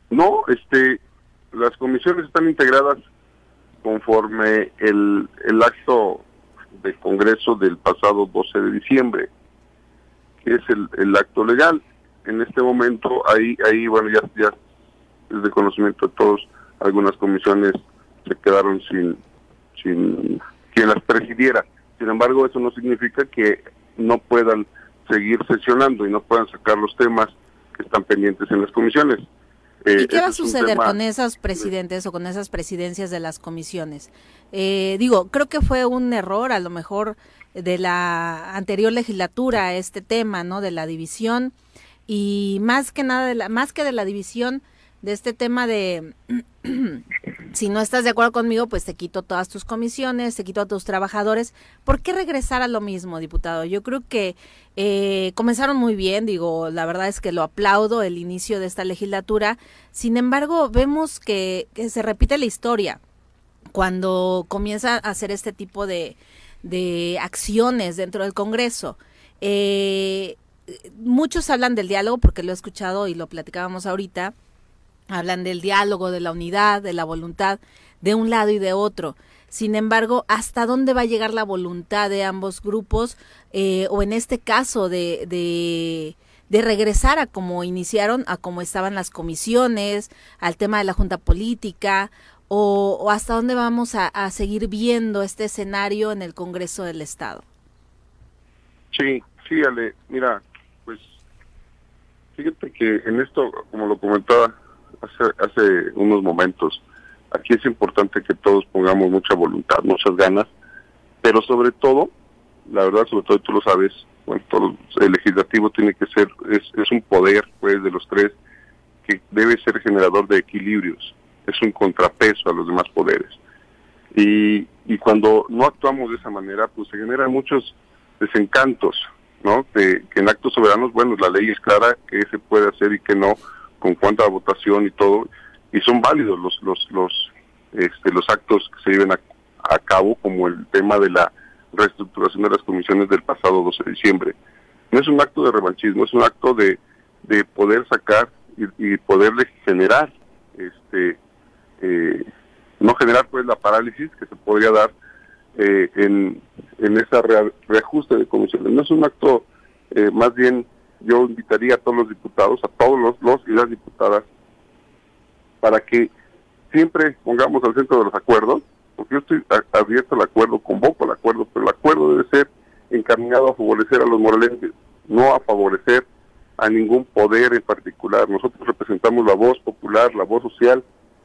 No, este, las comisiones están integradas conforme el, el acto de Congreso del pasado 12 de diciembre, que es el, el acto legal. En este momento, ahí, ahí bueno, ya, ya es de conocimiento de todos, algunas comisiones se quedaron sin, sin quien las presidiera. Sin embargo, eso no significa que no puedan seguir sesionando y no puedan sacar los temas que están pendientes en las comisiones. ¿Y qué va a suceder con esos presidentes o con esas presidencias de las comisiones? Eh, digo, creo que fue un error a lo mejor de la anterior legislatura este tema, ¿no? De la división y más que nada, de la, más que de la división, de este tema de si no estás de acuerdo conmigo, pues te quito todas tus comisiones, te quito a tus trabajadores. ¿Por qué regresar a lo mismo, diputado? Yo creo que eh, comenzaron muy bien, digo, la verdad es que lo aplaudo el inicio de esta legislatura. Sin embargo, vemos que, se repite la historia cuando comienza a hacer este tipo de, de acciones dentro del Congreso. Eh, muchos hablan del diálogo porque lo he escuchado y lo platicábamos ahorita Hablan del diálogo, de la unidad, de la voluntad de un lado y de otro. Sin embargo, ¿hasta dónde va a llegar la voluntad de ambos grupos? Eh, o en este caso de, de, regresar a como iniciaron, a como estaban las comisiones, al tema de la junta política, o, hasta dónde vamos a, seguir viendo este escenario en el Congreso del Estado. Sí, sí, Ale, mira, pues fíjate que en esto, como lo comentaba hace, hace unos momentos. Aquí es importante que todos pongamos mucha voluntad, muchas ganas, pero sobre todo, la verdad, sobre todo tú lo sabes, bueno, todo el legislativo tiene que ser, es, es un poder, pues, de los tres, que debe ser generador de equilibrios, es un contrapeso a los demás poderes. Y, y cuando no actuamos de esa manera, pues se generan muchos desencantos, ¿no? De, que en actos soberanos, bueno, la ley es clara que se puede hacer y que no, con cuánta votación y todo, y son válidos los los los este, los actos que se lleven a, cabo, como el tema de la reestructuración de las comisiones del pasado 12 de diciembre. No es un acto de revanchismo, es un acto de, de poder sacar y, y poderle generar, este, eh, no generar pues la parálisis que se podría dar eh, en, en ese reajuste de comisiones. No es un acto eh, más bien yo invitaría a todos los diputados, a todos los, los y las diputadas, para que siempre pongamos al centro de los acuerdos, porque yo estoy abierto al acuerdo, convoco al acuerdo, pero el acuerdo debe ser encaminado a favorecer a los morelenses, no a favorecer a ningún poder en particular. Nosotros representamos la voz popular, la voz social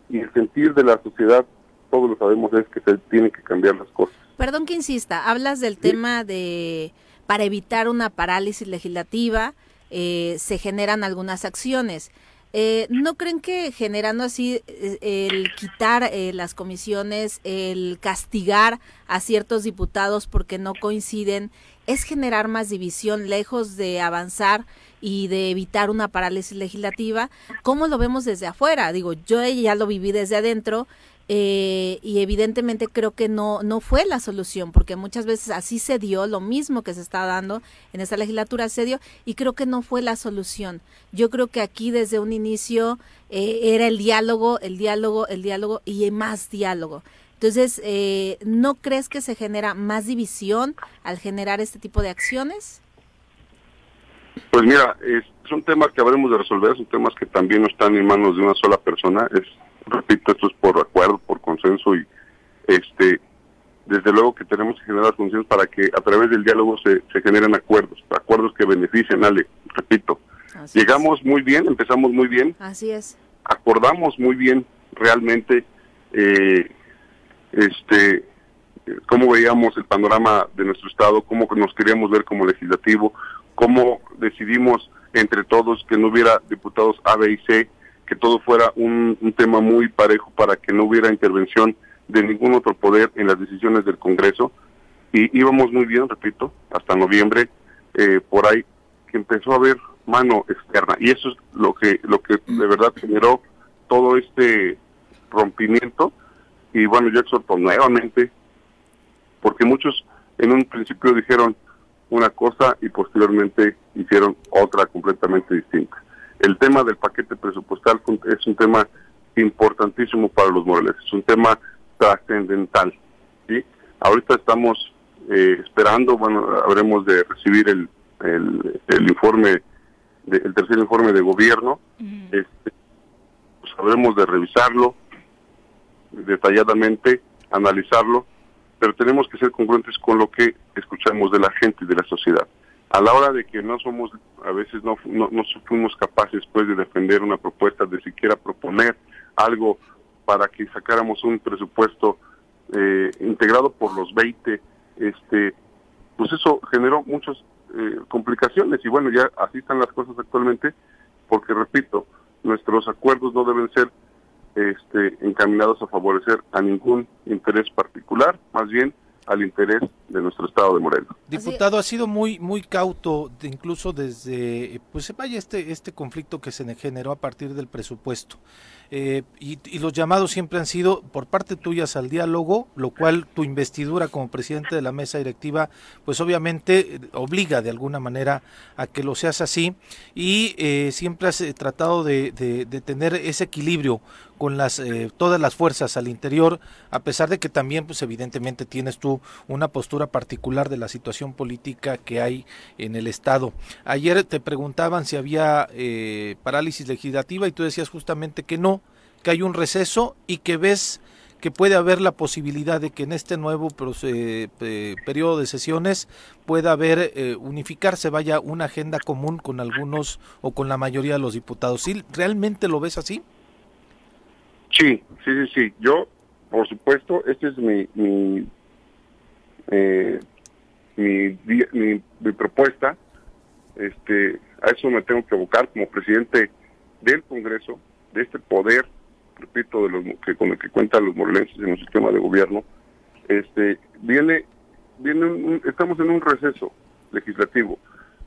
y el sentir de la sociedad, todos lo sabemos, es que se tienen que cambiar las cosas. Perdón que insista, hablas del tema de para evitar una parálisis legislativa, eh, se generan algunas acciones. Eh, ¿No creen que generando así eh, el quitar las comisiones, el castigar a ciertos diputados porque no coinciden, es generar más división lejos de avanzar y de evitar una parálisis legislativa? ¿Cómo lo vemos desde afuera? Digo, yo ya lo viví desde adentro eh, y evidentemente creo que no, no fue la solución, porque muchas veces así se dio, lo mismo que se está dando en esta legislatura se dio, y creo que no fue la solución. Yo creo que aquí desde un inicio eh, era el diálogo, el diálogo, el diálogo y más diálogo. Entonces, eh, ¿no crees que se genera más división al generar este tipo de acciones? Pues mira, son temas que habremos de resolver, son temas que también no están en manos de una sola persona, es repito, esto es por acuerdo, por consenso y este desde luego que tenemos que generar consenso para que a través del diálogo se, se generen acuerdos, acuerdos que beneficien, Ale, repito. Llegamos muy bien, empezamos muy bien. Así es. Acordamos muy bien realmente eh, este cómo veíamos el panorama de nuestro estado, cómo nos queríamos ver como legislativo, cómo decidimos entre todos que no hubiera diputados A, B y C, que todo fuera un, tema muy parejo para que no hubiera intervención de ningún otro poder en las decisiones del Congreso. Y íbamos muy bien, repito, hasta noviembre, eh, por ahí que empezó a haber mano externa. Y eso es lo que lo que de verdad generó todo este rompimiento. Y bueno yo exhorto nuevamente porque muchos en un principio dijeron una cosa y posteriormente hicieron otra completamente distinta. El tema del paquete presupuestal es un tema importantísimo para los moreles, es un tema trascendental. ¿sí? Ahorita estamos eh, esperando, bueno, habremos de recibir el, el, informe, de, el tercer informe de gobierno, este, pues habremos de revisarlo detalladamente, analizarlo, pero tenemos que ser congruentes con lo que escuchamos de la gente y de la sociedad. A la hora de que no somos, a veces no, no, no fuimos capaces pues de defender una propuesta, de siquiera proponer algo para que sacáramos un presupuesto eh, integrado por los 20, este, pues eso generó muchas eh, complicaciones y bueno, ya así están las cosas actualmente, porque repito, nuestros acuerdos no deben ser este, encaminados a favorecer a ningún interés particular, más bien al interés de nuestro estado de Morelos. Diputado, ha sido muy muy cauto, incluso desde pues vaya este este conflicto que se generó a partir del presupuesto. Eh, y, los llamados siempre han sido por parte tuyas al diálogo, lo cual tu investidura como presidente de la mesa directiva, pues obviamente eh, obliga de alguna manera a que lo seas así y eh, siempre has tratado de, de, tener ese equilibrio con las todas las fuerzas al interior, a pesar de que también, pues evidentemente tienes tú una postura particular de la situación política que hay en el estado. Ayer te preguntaban si había parálisis legislativa y tú decías justamente que no, que hay un receso y que ves que puede haber la posibilidad de que en este nuevo periodo de sesiones pueda haber eh, unificarse, vaya una agenda común con algunos o con la mayoría de los diputados. ¿Sí, ¿Realmente lo ves así? Sí, sí, sí, sí. Yo, por supuesto, esta es mi mi, eh, mi, mi, propuesta. Este, a eso me tengo que abocar como presidente del Congreso, de este poder repito, de los que con el que cuentan los morelenses en un sistema de gobierno, este viene, viene estamos en un receso legislativo.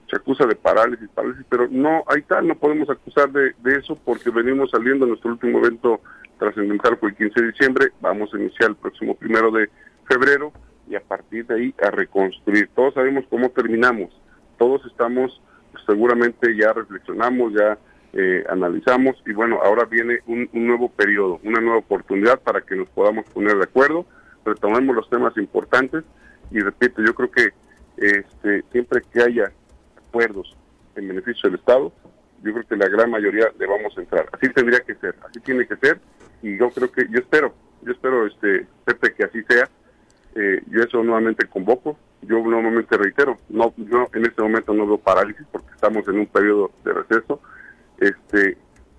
Se acusa de parálisis, parálisis, pero no, hay tal, no podemos acusar de, eso porque venimos saliendo, nuestro último evento trascendental fue el 15 de diciembre, vamos a iniciar el próximo primero de febrero y a partir de ahí a reconstruir. Todos sabemos cómo terminamos, todos estamos, seguramente ya reflexionamos, ya eh, analizamos y bueno, ahora viene un, nuevo periodo, una nueva oportunidad para que nos podamos poner de acuerdo, retomemos los temas importantes y repito, yo creo que este, siempre que haya acuerdos en beneficio del Estado, yo creo que la gran mayoría le vamos a entrar. Así tendría que ser, así tiene que ser y yo creo que, yo espero, yo espero, este, que así sea. Eh, yo eso nuevamente convoco, yo nuevamente reitero, no, yo en este momento no veo parálisis porque estamos en un periodo de receso, este,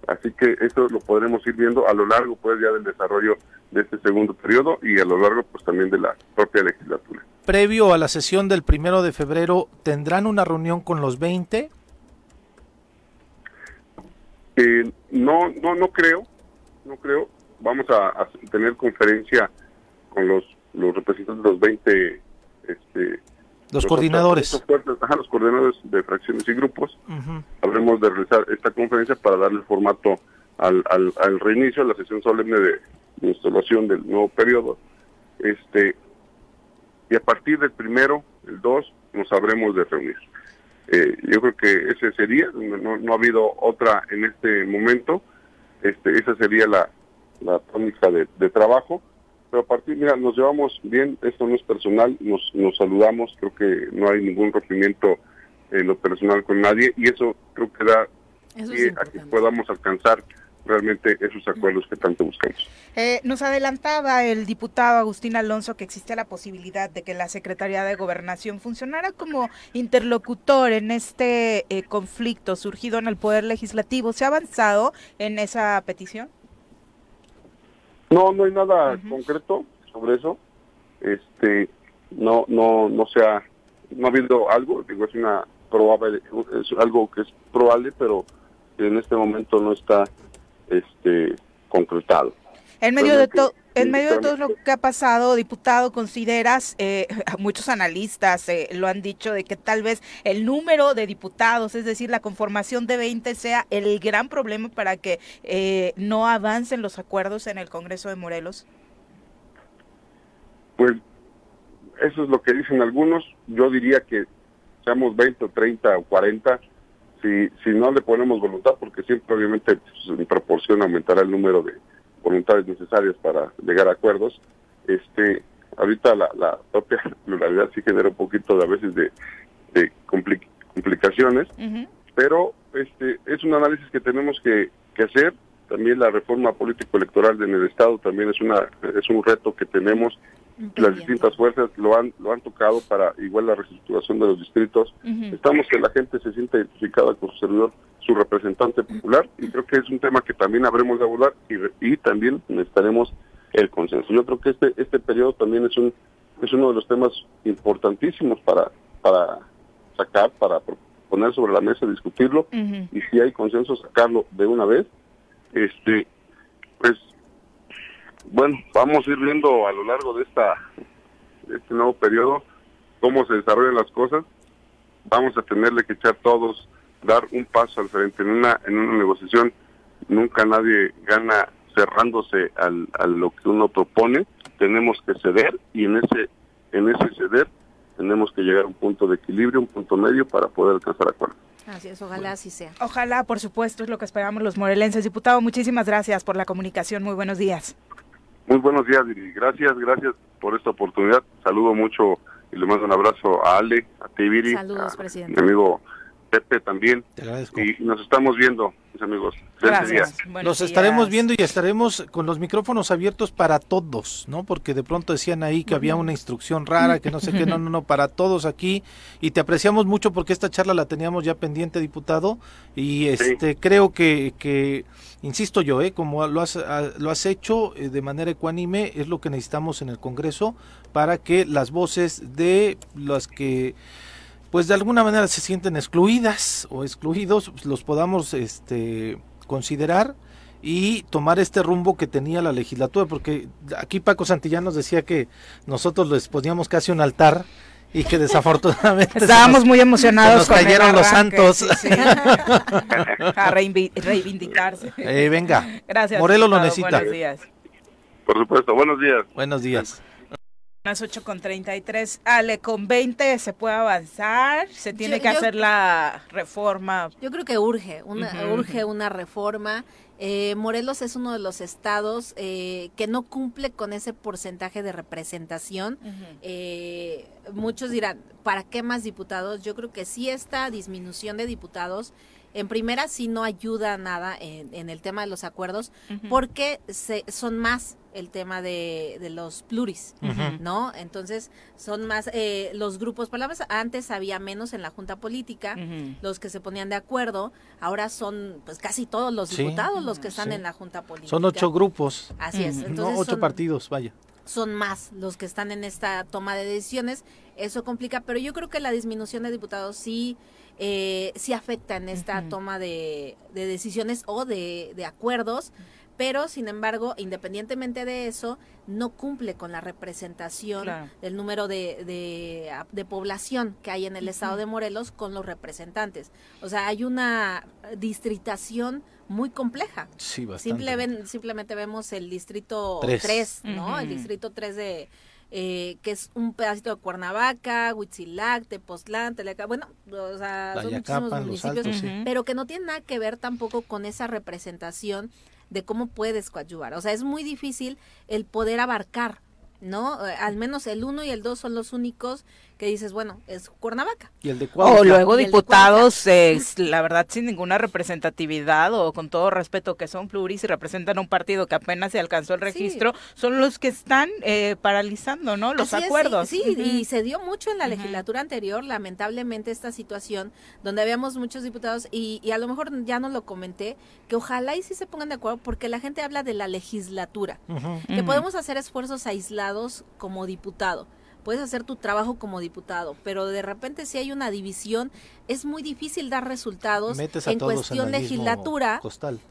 así que eso lo podremos ir viendo a lo largo pues ya del desarrollo de este segundo periodo y a lo largo pues también de la propia legislatura. Previo a la sesión del primero de febrero, ¿tendrán una reunión con los 20? Eh, no, no, no creo, no creo. Vamos a, tener conferencia con los, los representantes de los 20 este, los, coordinadores. los coordinadores de fracciones y grupos. Habremos de realizar esta conferencia para darle formato al, al, reinicio, a la sesión solemne de, instalación del nuevo periodo. Este, y a partir del primero, el 2, nos habremos de reunir. Eh, yo creo que ese sería, no, no, ha habido otra en este momento, este, esa sería la, la tónica de, de trabajo pero a partir, mira, nos llevamos bien, esto no es personal, nos, nos saludamos, creo que no hay ningún rompimiento en lo personal con nadie y eso creo que da a que podamos alcanzar realmente esos acuerdos que tanto buscamos. Eh, nos adelantaba el diputado Agustín Alonso que existe la posibilidad de que la Secretaría de Gobernación funcionara como interlocutor en este eh, conflicto surgido en el Poder Legislativo. ¿Se ha avanzado en esa petición? No, no hay nada concreto sobre eso. Este, no, no, no se ha, no ha habido algo. Digo, es una probable, es algo que es probable, pero en este momento no está, este, concretado. En medio de todo en medio de todo lo que ha pasado, diputado, consideras, eh, muchos analistas eh, lo han dicho, de que tal vez el número de diputados, es decir, la conformación de 20 sea el gran problema para que eh, no avancen los acuerdos en el Congreso de Morelos? Pues eso es lo que dicen algunos. Yo diría que seamos 20 o 30 o 40, si, si no le ponemos voluntad, porque siempre obviamente pues, en proporción aumentará el número de voluntades necesarias para llegar a acuerdos. Este, ahorita la, la propia pluralidad sí genera un poquito de a veces de, de complicaciones, pero este es un análisis que tenemos que, que hacer. También la reforma político-electoral en el Estado también es una es un reto que tenemos las distintas fuerzas lo han lo han tocado para igual la reestructuración de los distritos. Estamos que la gente se sienta identificada con su servidor, su representante popular, y creo que es un tema que también habremos de abordar y, y también necesitaremos el consenso. Yo creo que este este periodo también es un es uno de los temas importantísimos para para sacar, para poner sobre la mesa, discutirlo, y si hay consenso sacarlo de una vez. Este, pues bueno, vamos a ir viendo a lo largo de esta este nuevo periodo cómo se desarrollan las cosas. Vamos a tenerle que echar todos, dar un paso al frente en una en una negociación. Nunca nadie gana cerrándose al, a lo que uno propone. Tenemos que ceder y en ese en ese ceder tenemos que llegar a un punto de equilibrio, un punto medio para poder alcanzar acuerdos. Así es, ojalá así sea. Ojalá, por supuesto, es lo que esperamos los morelenses. Diputado, muchísimas gracias por la comunicación. Muy buenos días. Muy buenos días, y Gracias, gracias por esta oportunidad. Saludo mucho y le mando un abrazo a Ale, a ti, Viri, Saludos, a presidente. mi amigo Pepe también. Te agradezco. Y nos estamos viendo, mis amigos. Gracias. Los estaremos viendo y estaremos con los micrófonos abiertos para todos, ¿no? Porque de pronto decían ahí que había una instrucción rara, que no sé qué, no, no, no, para todos aquí. Y te apreciamos mucho porque esta charla la teníamos ya pendiente, diputado. Y este creo que, que insisto yo, ¿eh? como lo has, ah, lo has hecho eh, de manera ecuánime, es lo que necesitamos en el Congreso para que las voces de las que pues de alguna manera se sienten excluidas o excluidos, pues, los podamos este considerar y tomar este rumbo que tenía la legislatura, porque aquí Paco Santillán nos decía que nosotros les poníamos casi un altar y que desafortunadamente se Estábamos nos- muy emocionados se nos cayeron los santos. sí, sí. A reivindicarse. Eh, venga, Gracias. Morelos lo necesita. Buenos días. Por supuesto, buenos días. Buenos días. Las 8 con 33. Ale, con 20 se puede avanzar, se tiene Yo- que yo- hacer la reforma. Yo creo que urge, una, Ujú, urge una reforma. Eh, Morelos es uno de los estados eh, que no cumple con ese porcentaje de representación. Eh, muchos dirán, ¿para qué más diputados? Yo creo que sí esta disminución de diputados, en primera sí no ayuda nada en, en el tema de los acuerdos, porque se, son más el tema de, de los pluris. ¿no? Entonces son más eh, los grupos, palabras, antes había menos en la junta política, los que se ponían de acuerdo, ahora son pues casi todos los Sí, diputados los que están sí. en la junta política. Son ocho grupos, Así es, entonces no ocho son, partidos, vaya. son más los que están en esta toma de decisiones, eso complica, pero yo creo que la disminución de diputados sí, eh, sí afecta en esta toma de, de decisiones o de, de acuerdos, pero sin embargo, independientemente de eso, no cumple con la representación Claro. del número de, de, de población que hay en el estado de Morelos con los representantes. O sea, hay una distritación muy compleja. Sí, bastante. Simple simplemente vemos el distrito Tres. 3, ¿no? El distrito 3 de eh, que es un pedacito de Cuernavaca, Huitzilac, Tepoztlán, Teleca, bueno, o sea, son muchísimos municipios, Altos, sí. Ujú. pero que no tiene nada que ver tampoco con esa representación de cómo puedes coadyuvar. O sea, es muy difícil el poder abarcar, ¿no? Eh, Al menos el 1 y el 2 son los únicos que dices, bueno, es Cuernavaca. Y el de O Cuautla. luego diputados, eh, la verdad, sin ninguna representatividad o con todo respeto que son pluris y representan un partido que apenas se alcanzó el registro, son los que están eh, paralizando, ¿no? Los Así es, sí, acuerdos. Sí, y se dio mucho en la legislatura anterior, lamentablemente, esta situación donde habíamos muchos diputados y, y a lo mejor ya no lo comenté, que ojalá y sí se pongan de acuerdo porque la gente habla de la legislatura, que podemos hacer esfuerzos aislados como diputado, puedes hacer tu trabajo como diputado, pero de repente si hay una división, es muy difícil dar resultados en cuestión legislatura,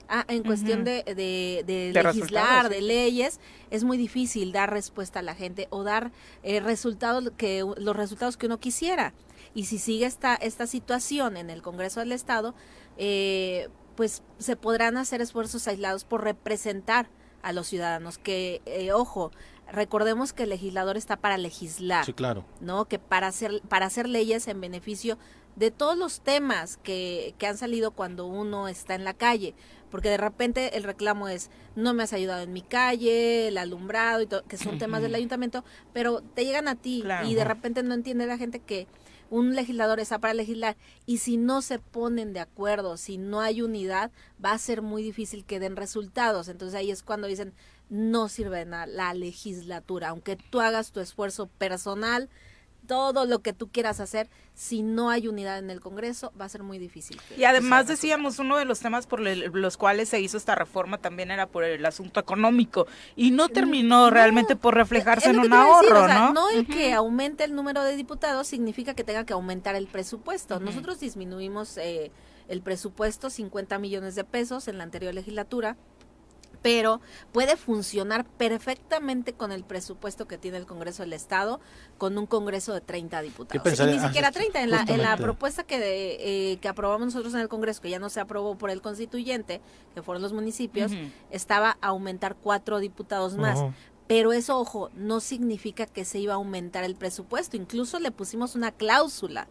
ah, en cuestión de, de, legislar, de leyes, es muy difícil dar respuesta a la gente o dar eh, resultados que los resultados que uno quisiera. Y si sigue esta, esta situación en el Congreso del Estado, eh, pues se podrán hacer esfuerzos aislados por representar a los ciudadanos, que, eh, ojo, recordemos que el legislador está para legislar. Sí, claro. ¿No? Que para hacer, para hacer leyes en beneficio de todos los temas que, que han salido cuando uno está en la calle. Porque de repente el reclamo es, no me has ayudado en mi calle, el alumbrado, y todo, que son temas del ayuntamiento, pero te llegan a ti y de repente no entiende la gente que un legislador está para legislar y si no se ponen de acuerdo, si no hay unidad, va a ser muy difícil que den resultados. Entonces ahí es cuando dicen, no sirve nada la legislatura, aunque tú hagas tu esfuerzo personal, todo lo que tú quieras hacer, si no hay unidad en el Congreso, va a ser muy difícil. y además decíamos, uno de los temas por los cuales se hizo esta reforma también era por el asunto económico y no terminó realmente por reflejarse en un ahorro, ¿no? no el que aumente el número de diputados significa que tenga que aumentar el presupuesto. Nosotros disminuimos eh, el presupuesto 50 millones de pesos en la anterior legislatura pero puede funcionar perfectamente con el presupuesto que tiene el Congreso del Estado, con un Congreso de 30 diputados. Ni siquiera 30, en la, en la propuesta que, de, eh, que aprobamos nosotros en el Congreso, que ya no se aprobó por el constituyente, que fueron los municipios, estaba aumentar cuatro diputados más. Pero eso, ojo, no significa que se iba a aumentar el presupuesto. Incluso le pusimos una cláusula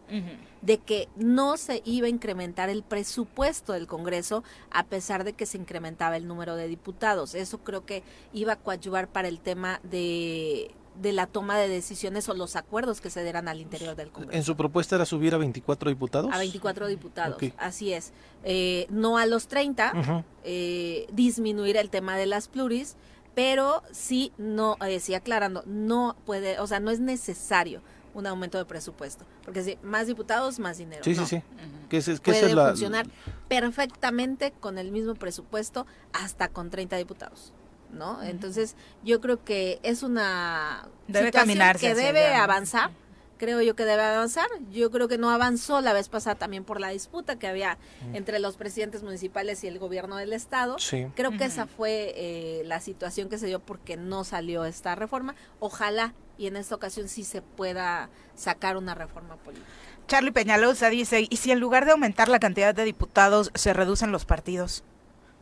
de que no se iba a incrementar el presupuesto del Congreso a pesar de que se incrementaba el número de diputados. Eso creo que iba a coadyuvar para el tema de, la toma de decisiones o los acuerdos que se dieran al interior del Congreso. ¿En su propuesta era subir a 24 diputados? A 24 diputados, así es. Eh, no a los 30, eh, disminuir el tema de las pluris pero sí, no, eh, sí aclarando, no puede, o sea, no es necesario un aumento de presupuesto, porque si más diputados, más dinero. Sí, sí, sí. que puede funcionar perfectamente con el mismo presupuesto hasta con 30 diputados. ¿No? Entonces, yo creo que es una debe situación que debe avanzar creo yo que debe avanzar. Yo creo que no avanzó la vez pasada también por la disputa que había entre los presidentes municipales y el gobierno del estado. Creo que esa fue eh, la situación que se dio porque no salió esta reforma. Ojalá y en esta ocasión sí se pueda sacar una reforma política. Charlie Peñalosa dice, ¿y si en lugar de aumentar la cantidad de diputados se reducen los partidos?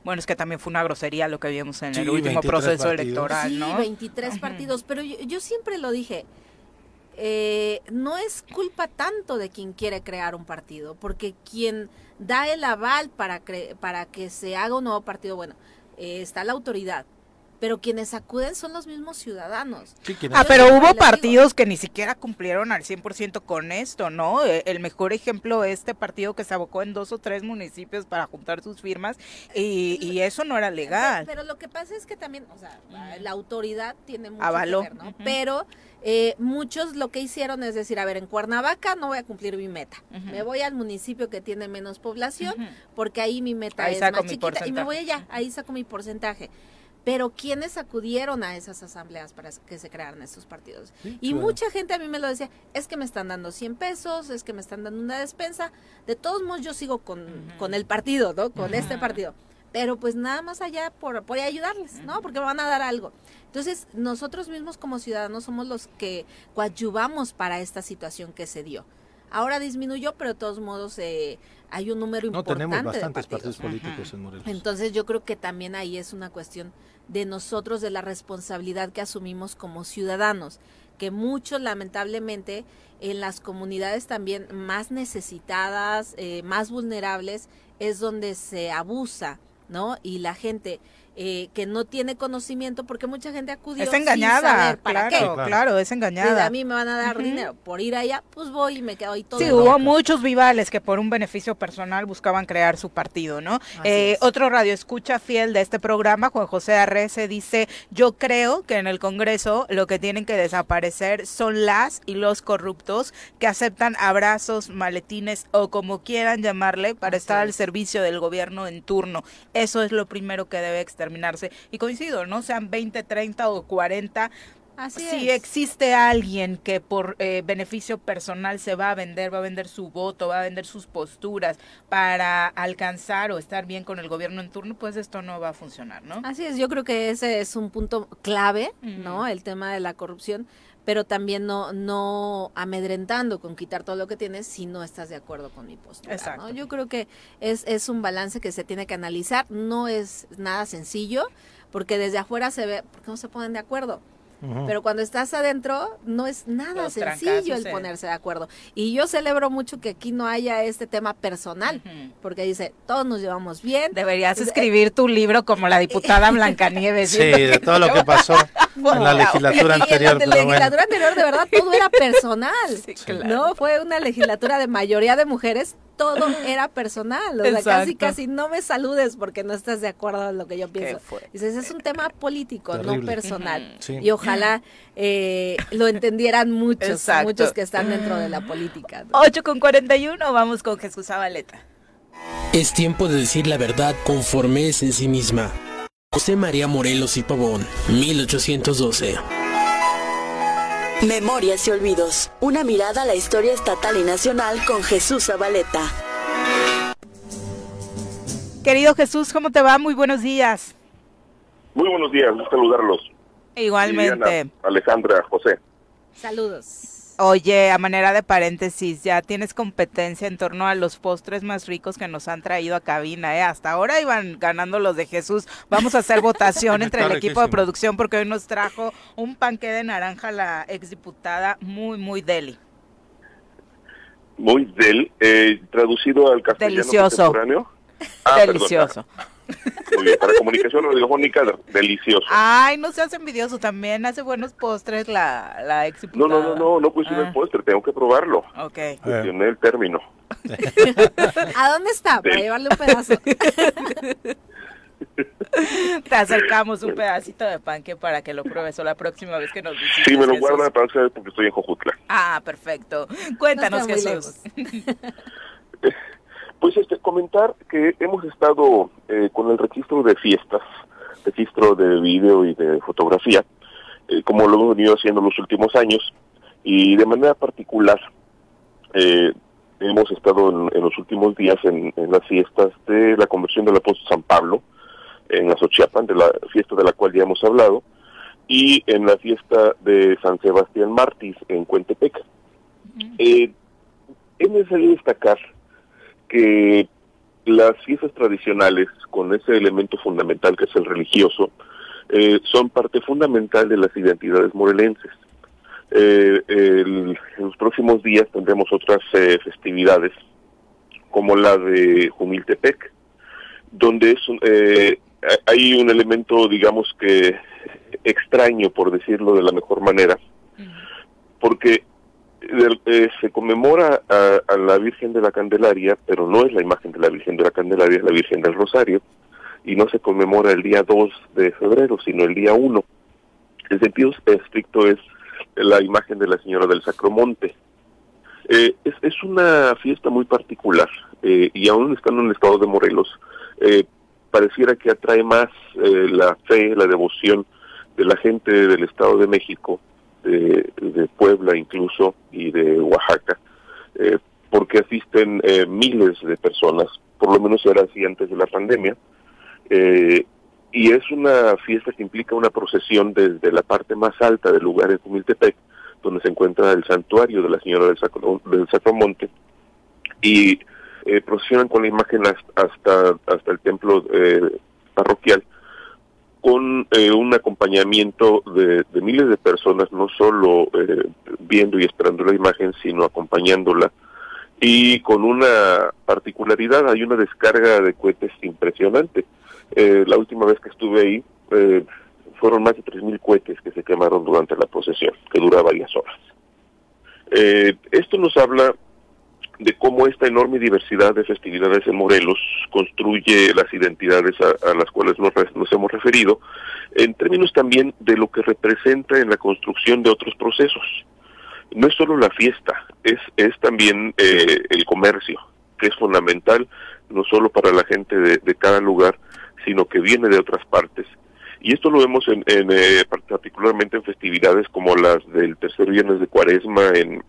Bueno, es que también fue una grosería lo que vimos en el último proceso electoral, ¿no? Sí, 23 partidos, pero yo siempre lo dije, eh, no es culpa tanto de quien quiere crear un partido, porque quien da el aval para, para que se haga un nuevo partido, bueno, eh, está la autoridad, pero quienes acuden son los mismos ciudadanos. ah, pero hubo partidos que ni siquiera cumplieron al 100% con esto, ¿no? E, el mejor ejemplo es este partido que se abocó en dos o tres municipios para juntar sus firmas y, eso no era legal. Pero, lo que pasa es que también, o sea, la autoridad tiene mucho que ver, ¿no? Pero eh, muchos lo que hicieron es decir, a ver, en Cuernavaca no voy a cumplir mi meta. Me voy al municipio que tiene menos población porque ahí mi meta es más chiquita y me voy allá, ahí saco mi porcentaje pero ¿quiénes acudieron a esas asambleas para que se crearan estos partidos? y mucha gente a mí me lo decía, es que me están dando 100 pesos, es que me están dando una despensa, de todos modos yo sigo con, con el partido, ¿no? Con este partido. Pero pues nada más allá por, por ayudarles, ¿no? Porque me van a dar algo. Entonces, nosotros mismos como ciudadanos somos los que coadyuvamos para esta situación que se dio. Ahora disminuyó, pero de todos modos eh, hay un número importante. No tenemos bastantes partidos, políticos en Morelos. Entonces yo creo que también ahí es una cuestión de nosotros, de la responsabilidad que asumimos como ciudadanos, que muchos lamentablemente en las comunidades también más necesitadas, eh, más vulnerables, es donde se abusa, ¿no? Y la gente eh, que no tiene conocimiento porque mucha gente acudió es engañada claro, claro. es engañada. A mí me van a dar dinero por ir allá pues voy y me quedo ahí todo sí hubo muchos vivales que por un beneficio personal buscaban crear su partido no eh, otro radio escucha fiel de este programa Juan José Arrece dice yo creo que en el Congreso lo que tienen que desaparecer son las y los corruptos que aceptan abrazos maletines o como quieran llamarle para estar al servicio del gobierno en turno eso es lo primero que debe exterminarse. Y coincido, ¿no? Sean 20, 30 o 40 si existe alguien que por eh, beneficio personal se va a vender, va a vender su voto, va a vender sus posturas para alcanzar o estar bien con el gobierno en turno, pues esto no va a funcionar, ¿no? Así es, yo creo que ese es un punto clave, ¿no? El tema de la corrupción pero también no, no amedrentando con quitar todo lo que tienes si no estás de acuerdo con mi postura. ¿no? Yo creo que es, es un balance que se tiene que analizar, no es nada sencillo, porque desde afuera se ve, porque no se ponen de acuerdo? Pero cuando estás adentro, no es nada sencillo el ponerse de acuerdo. Y yo celebro mucho que aquí no haya este tema personal, porque dice, todos nos llevamos bien. Deberías escribir tu libro como la diputada Blancanieves. Sí, de todo lo que pasó en la legislatura anterior. En la legislatura anterior, de verdad, todo era personal. No, fue una legislatura de mayoría de mujeres todo era personal. O sea, casi, casi no me saludes porque no estás de acuerdo en lo que yo pienso. Dices, es un tema político, no personal. Y ojalá eh, lo entendieran muchos, muchos que están dentro de la política. 8 con 41, vamos con Jesús Zabaleta. Es tiempo de decir la verdad conforme es en sí misma. José María Morelos y Pavón, 1812. Memorias y Olvidos. Una mirada a la historia estatal y nacional con Jesús Zabaleta. Querido Jesús, ¿cómo te va? Muy buenos días. Muy buenos días, saludarlos. Igualmente. Alejandra, José. Saludos. Oye, a manera de paréntesis, ya tienes competencia en torno a los postres más ricos que nos han traído a cabina, ¿eh? Hasta ahora iban ganando los de Jesús. Vamos a hacer votación entre el equipo de producción porque hoy nos trajo un panque de naranja la exdiputada muy, muy deli. Muy del, eh, traducido al castellano Delicioso. Ah, Delicioso. Muy bien, para comunicación radiofónica, delicioso. Ay, no seas envidioso, también hace buenos postres la, la ex No, no, no, no, no cuestioné el ah. postre, tengo que probarlo. Ok. Cuestioné el término. ¿A dónde está? Para llevarle un pedazo. Te acercamos un pedacito de panque para que lo pruebes o la próxima vez que nos visites. Sí, me lo guardo para porque estoy en Jojutla. Ah, perfecto. Cuéntanos, Jesús. Comentar que hemos estado eh, con el registro de fiestas, registro de video y de fotografía, eh, como lo hemos venido haciendo en los últimos años, y de manera particular eh, hemos estado en, los últimos días en, las fiestas de la conversión del apóstol San Pablo, en Azochiapan, de la fiesta de la cual ya hemos hablado, y en la fiesta de San Sebastián Mártir en Cuentepec. es necesario destacar que las fiestas tradicionales, con ese elemento fundamental que es el religioso, eh, son parte fundamental de las identidades morelenses. Eh, en los próximos días tendremos otras eh, festividades, como la de Jumiltepec, donde es hay un elemento, digamos que extraño, por decirlo de la mejor manera, porque eh, se conmemora a, la Virgen de la Candelaria, pero no es la imagen de la Virgen de la Candelaria, es la Virgen del Rosario, y no se conmemora el día 2 de febrero, sino el día 1. El sentido estricto es la imagen de la Señora del Sacromonte. Eh, es, una fiesta muy particular, eh, y aún estando en el estado de Morelos, pareciera que atrae más la fe, la devoción de la gente del Estado de México de, Puebla incluso y de Oaxaca, eh, porque asisten eh, miles de personas, por lo menos era así antes de la pandemia, eh, y es una fiesta que implica una procesión desde la parte más alta del lugar de Humiltepec, donde se encuentra el santuario de la Señora del, Sacro, del Sacromonte, y procesionan con la imagen hasta, hasta el templo parroquial, con eh, un acompañamiento de, miles de personas, no solo eh, viendo y esperando la imagen, sino acompañándola. Y con una particularidad, hay una descarga de cohetes impresionante. Eh, la última vez que estuve ahí, fueron más de 3.000 cohetes que se quemaron durante la procesión, que dura varias horas. esto nos habla de cómo esta enorme diversidad de festividades en Morelos construye las identidades a, las cuales nos, hemos referido, en términos también de lo que representa en la construcción de otros procesos. No es solo la fiesta, es, es también eh, el comercio, que es fundamental no solo para la gente de, de cada lugar, sino que viene de otras partes Y esto lo vemos en, eh, particularmente en festividades como las del tercer viernes de Cuaresma en,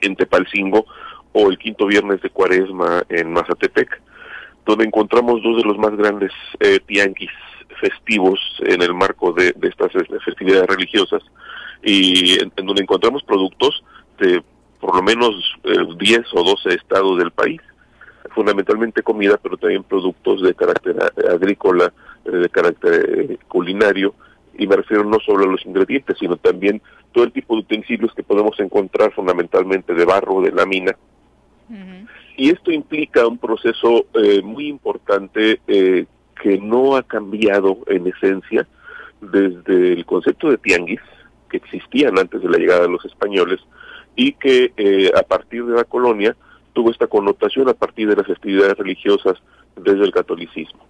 en Tepalcingo o el quinto viernes de Cuaresma en Mazatepec, donde encontramos dos de los más grandes eh, tianguis festivos en el marco de, estas festividades religiosas. Y en, donde encontramos productos de por lo menos 10 eh, o 12 estados del país, fundamentalmente comida, pero también productos de carácter agrícola, eh, de carácter culinario, y me refiero no solo a los ingredientes, sino también todo el tipo de utensilios que podemos encontrar fundamentalmente de barro, de lámina, y esto implica un proceso eh, muy importante eh, que no ha cambiado en esencia desde el concepto de tianguis, que existían antes de la llegada de los españoles, y que eh, a partir de la colonia tuvo esta connotación a partir de las festividades religiosas desde el catolicismo.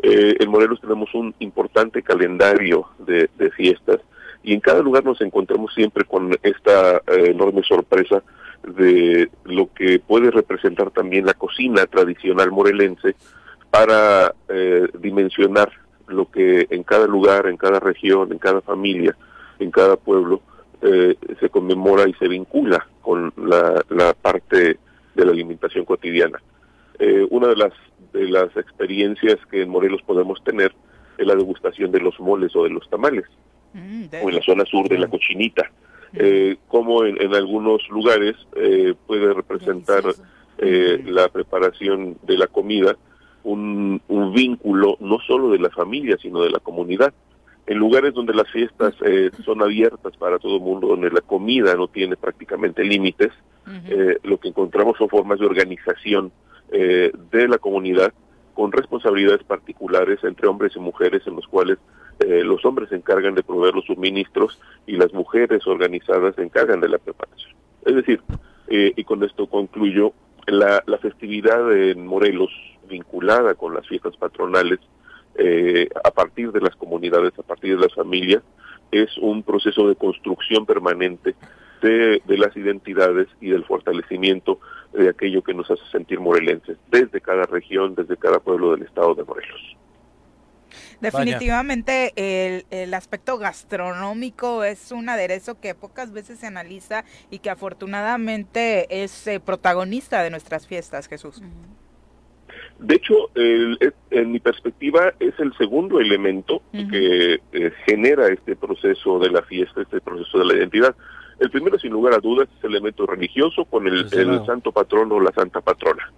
en Morelos tenemos un importante calendario de, de, fiestas y en cada lugar nos encontramos siempre con esta enorme sorpresa de lo que puede representar también la cocina tradicional morelense para eh, dimensionar lo que en cada lugar, en cada región, en cada familia, en cada pueblo eh, se conmemora y se vincula con la, la parte de la alimentación cotidiana. Eh, una de las, de las experiencias que en Morelos podemos tener es la degustación de los moles o de los tamales, mm, o en la zona sur de la cochinita eh, como en, algunos lugares eh, puede representar eh, la preparación de la comida un, vínculo no solo de la familia, sino de la comunidad. En lugares donde las fiestas eh, son abiertas para todo el mundo, donde la comida no tiene prácticamente límites, lo que encontramos son formas de organización de la comunidad con responsabilidades particulares entre hombres y mujeres en los cuales eh, los hombres se encargan de proveer los suministros y las mujeres organizadas se encargan de la preparación. Es decir, eh, y con esto concluyo, la, la, festividad en Morelos vinculada con las fiestas patronales eh, a partir de las comunidades, a partir de las familias, es un proceso de construcción permanente de, de, las identidades y del fortalecimiento de aquello que nos hace sentir morelenses, desde cada región, desde cada pueblo del estado de Morelos. Definitivamente el, el, aspecto gastronómico es un aderezo que pocas veces se analiza y que afortunadamente es eh, protagonista de nuestras fiestas, Jesús. De hecho, en mi perspectiva es el segundo elemento que eh, genera este proceso de la fiesta, este proceso de la identidad. El primero, sin lugar a dudas, es el elemento religioso con el, santo patrono o la santa patrona.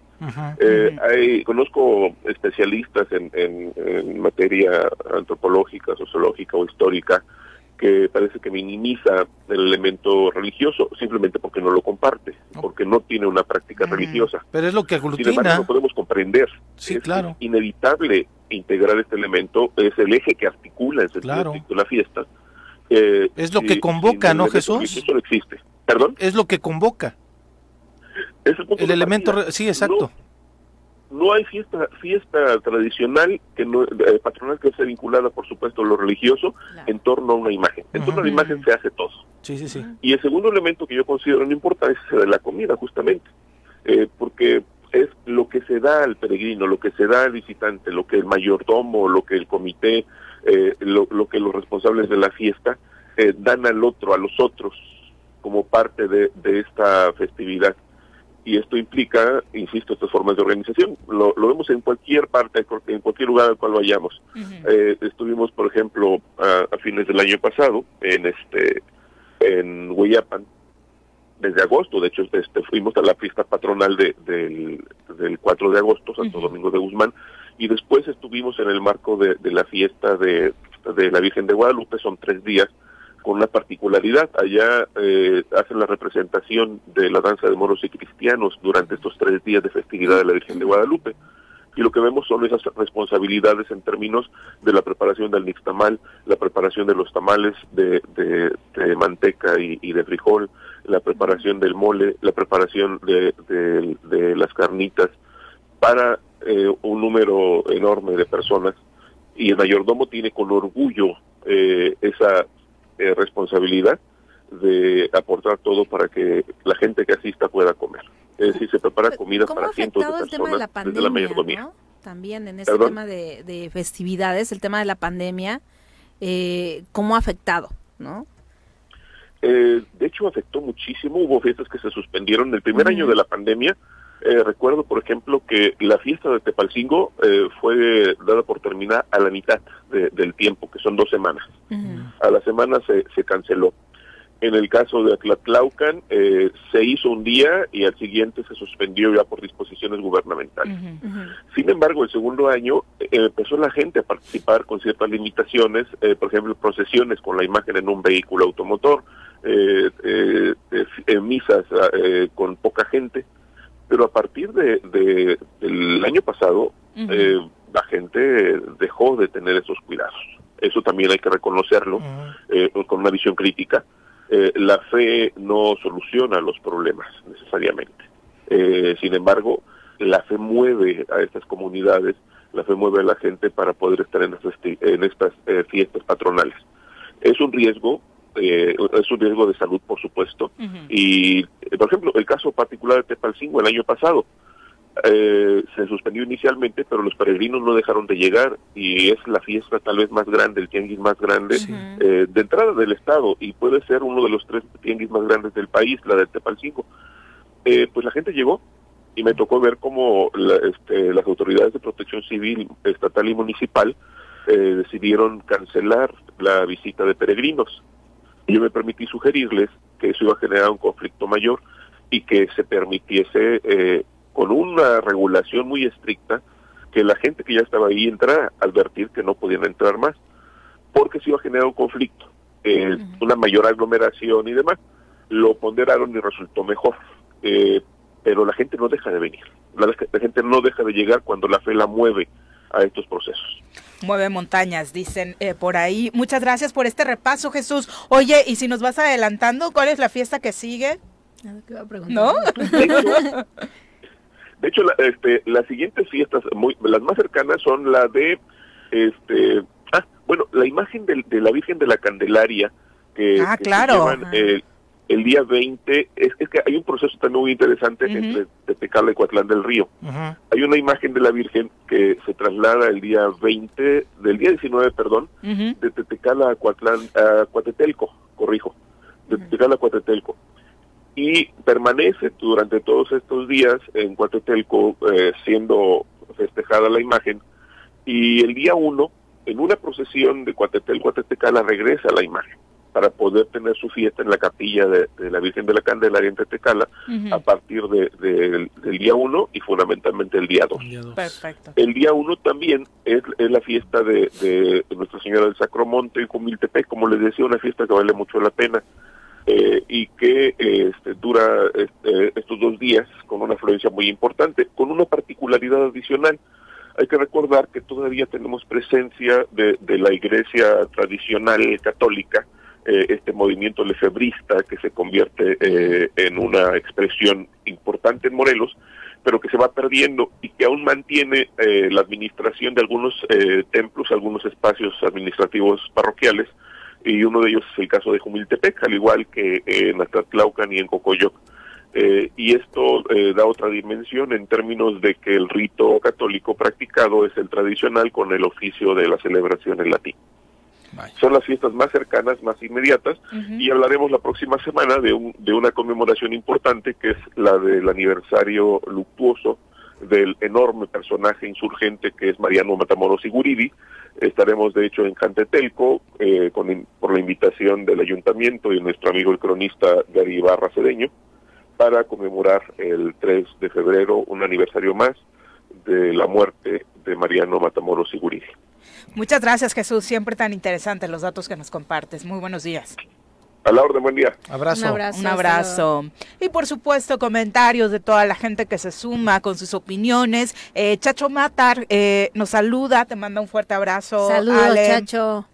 Eh, hay, conozco especialistas en, en, materia antropológica, sociológica o histórica que parece que minimiza el elemento religioso simplemente porque no lo comparte, porque no tiene una práctica religiosa. Pero es lo que aglutina. Sin embargo, no podemos comprender. Sí, claro. inevitable integrar este elemento, es el eje que articula en sentido la fiesta. Eh, es lo que convoca, ¿no, Jesús? Eso no existe. ¿Perdón? Es lo que convoca. el, elemento, sí, exacto. No, hay fiesta fiesta tradicional que no, eh, patronal que sea vinculada, por supuesto, a lo religioso en torno a una imagen. En torno a la imagen se hace todo. Sí, sí, sí. Y el segundo elemento que yo considero no importante es el de la comida, justamente. Eh, porque es lo que se da al peregrino, lo que se da al visitante, lo que el mayordomo, lo que el comité, eh, lo, que los responsables de la fiesta eh, dan al otro, a los otros, como parte de, esta festividad. Y esto implica, insisto, estas formas de organización. Lo, vemos en cualquier parte, en cualquier lugar al cual vayamos. Eh, estuvimos, por ejemplo, a, fines del año pasado en este en Hueyapan, desde agosto. De hecho, este, fuimos a la fiesta patronal de, del, del 4 de agosto, Santo Domingo de Guzmán, y después estuvimos en el marco de, la fiesta de, de, la Virgen de Guadalupe, son tres días, con una particularidad. Allá eh, hacen la representación de la danza de moros y cristianos durante estos tres días de festividad de la Virgen de Guadalupe y lo que vemos son esas responsabilidades en términos de la preparación del nixtamal, la preparación de los tamales de, de, manteca y, de frijol, la preparación del mole, la preparación de, de las carnitas para eh, un número enorme de personas y el mayordomo tiene con orgullo eh, esa eh, responsabilidad de aportar todo para que la gente que asista pueda comer. Es decir, se prepara comida para cientos de personas desde la mayordomía. También en este tema de, de, festividades, el tema de la pandemia, eh, ¿cómo ha afectado? ¿no? Eh, de hecho, afectó muchísimo. Hubo fiestas que se suspendieron. El primer año de la pandemia, eh, recuerdo, por ejemplo, que la fiesta de Tepalcingo eh, fue dada por terminar a la mitad del tiempo, que son dos semanas. A la semana se, se canceló. En el caso de Atlatlaucan, eh, se hizo un día y al siguiente se suspendió ya por disposiciones gubernamentales. Sin embargo, el segundo año eh, empezó la gente a participar con ciertas limitaciones, eh, por ejemplo, procesiones con la imagen en un vehículo automotor, misas con poca gente, pero a partir de, del año pasado, la gente dejó de tener esos cuidados. Eso también hay que reconocerlo con una visión crítica eh, la fe no soluciona los problemas necesariamente. Eh, sin embargo, la fe mueve a estas comunidades, la fe mueve a la gente para poder estar en, en estas eh, fiestas patronales. Es un riesgo, es un riesgo de salud, por supuesto. Y, por ejemplo, el caso particular de Tepalcingo el año pasado, eh, se suspendió inicialmente, pero los peregrinos no dejaron de llegar y es la fiesta tal vez más grande, el tianguis más grande eh, de entrada del estado y puede ser uno de los tres tianguis más grandes del país, la del Tepalcingo. Eh, pues la gente llegó y me tocó ver cómo este, las autoridades de protección civil estatal y municipal eh, decidieron cancelar la visita de peregrinos. Yo me permití sugerirles que eso iba a generar un conflicto mayor y que se permitiese eh, con una regulación muy estricta que la gente que ya estaba ahí entrara a advertir que no podían entrar más, porque se iba a generar un conflicto, eh, una mayor aglomeración y demás. Lo ponderaron y resultó mejor, eh, pero la gente no deja de venir, la, gente no deja de llegar cuando la fe la mueve a estos procesos. Mueve montañas, dicen eh, por ahí. Muchas gracias por este repaso, Jesús. Oye, y si nos vas adelantando, ¿cuál es la fiesta que sigue? ¿No? De hecho, la, este, las siguientes fiestas, muy, las más cercanas son la de, este, ah, bueno, la imagen de, de la Virgen de la Candelaria, que, ah, claro. El día 20, es, es, que hay un proceso también muy interesante entre Tetecala y Coatlán del Río. Hay una imagen de la Virgen que se traslada el día 20, del día 19, perdón, de Tetecala a Coatlán, a Coatetelco, corrijo, de Tetecala a Coatetelco y permanece durante todos estos días en Cuatetelco eh, siendo festejada la imagen. Y el día uno en una procesión de Cuatetelco a Tetecala regresa la imagen para poder tener su fiesta en la capilla de, la Virgen de la Candelaria en Tetecala a partir de, del día 1 y fundamentalmente el día 2. El día 1 también es, la fiesta de, Nuestra Señora del Sacromonte y Cumiltepec, como les decía, una fiesta que vale mucho la pena. Eh, y que este, dura este, estos dos días con una afluencia muy importante, con una particularidad adicional. Hay que recordar que todavía tenemos presencia de, la iglesia tradicional católica, eh, este movimiento lefebrista que se convierte eh, en una expresión importante en Morelos, pero que se va perdiendo y que aún mantiene la administración de algunos templos, algunos espacios administrativos parroquiales, y uno de ellos es el caso de Jumiltepec, al igual que en Atlatlaucan y en Cocoyoc. Eh, y esto eh, da otra dimensión en términos de que el rito católico practicado es el tradicional con el oficio de la celebración en latín. Son las fiestas más cercanas, más inmediatas, y hablaremos la próxima semana de, un, de una conmemoración importante que es la del aniversario luctuoso del enorme personaje insurgente que es Mariano Matamoros Guridi. Estaremos, de hecho, en Cantetelco eh, con, por la invitación del ayuntamiento y nuestro amigo el cronista Gary Barra Cedeño para conmemorar el 3 de febrero un aniversario más de la muerte de Mariano Matamoros Guridi. Muchas gracias, Jesús. Siempre tan interesantes los datos que nos compartes. Muy buenos días. A la orden, buen día. Abrazo. Un abrazo. Y por supuesto, comentarios de toda la gente que se suma con sus opiniones. Eh, Chacho Matar eh, nos saluda, te manda un fuerte abrazo. Saludos, Chacho.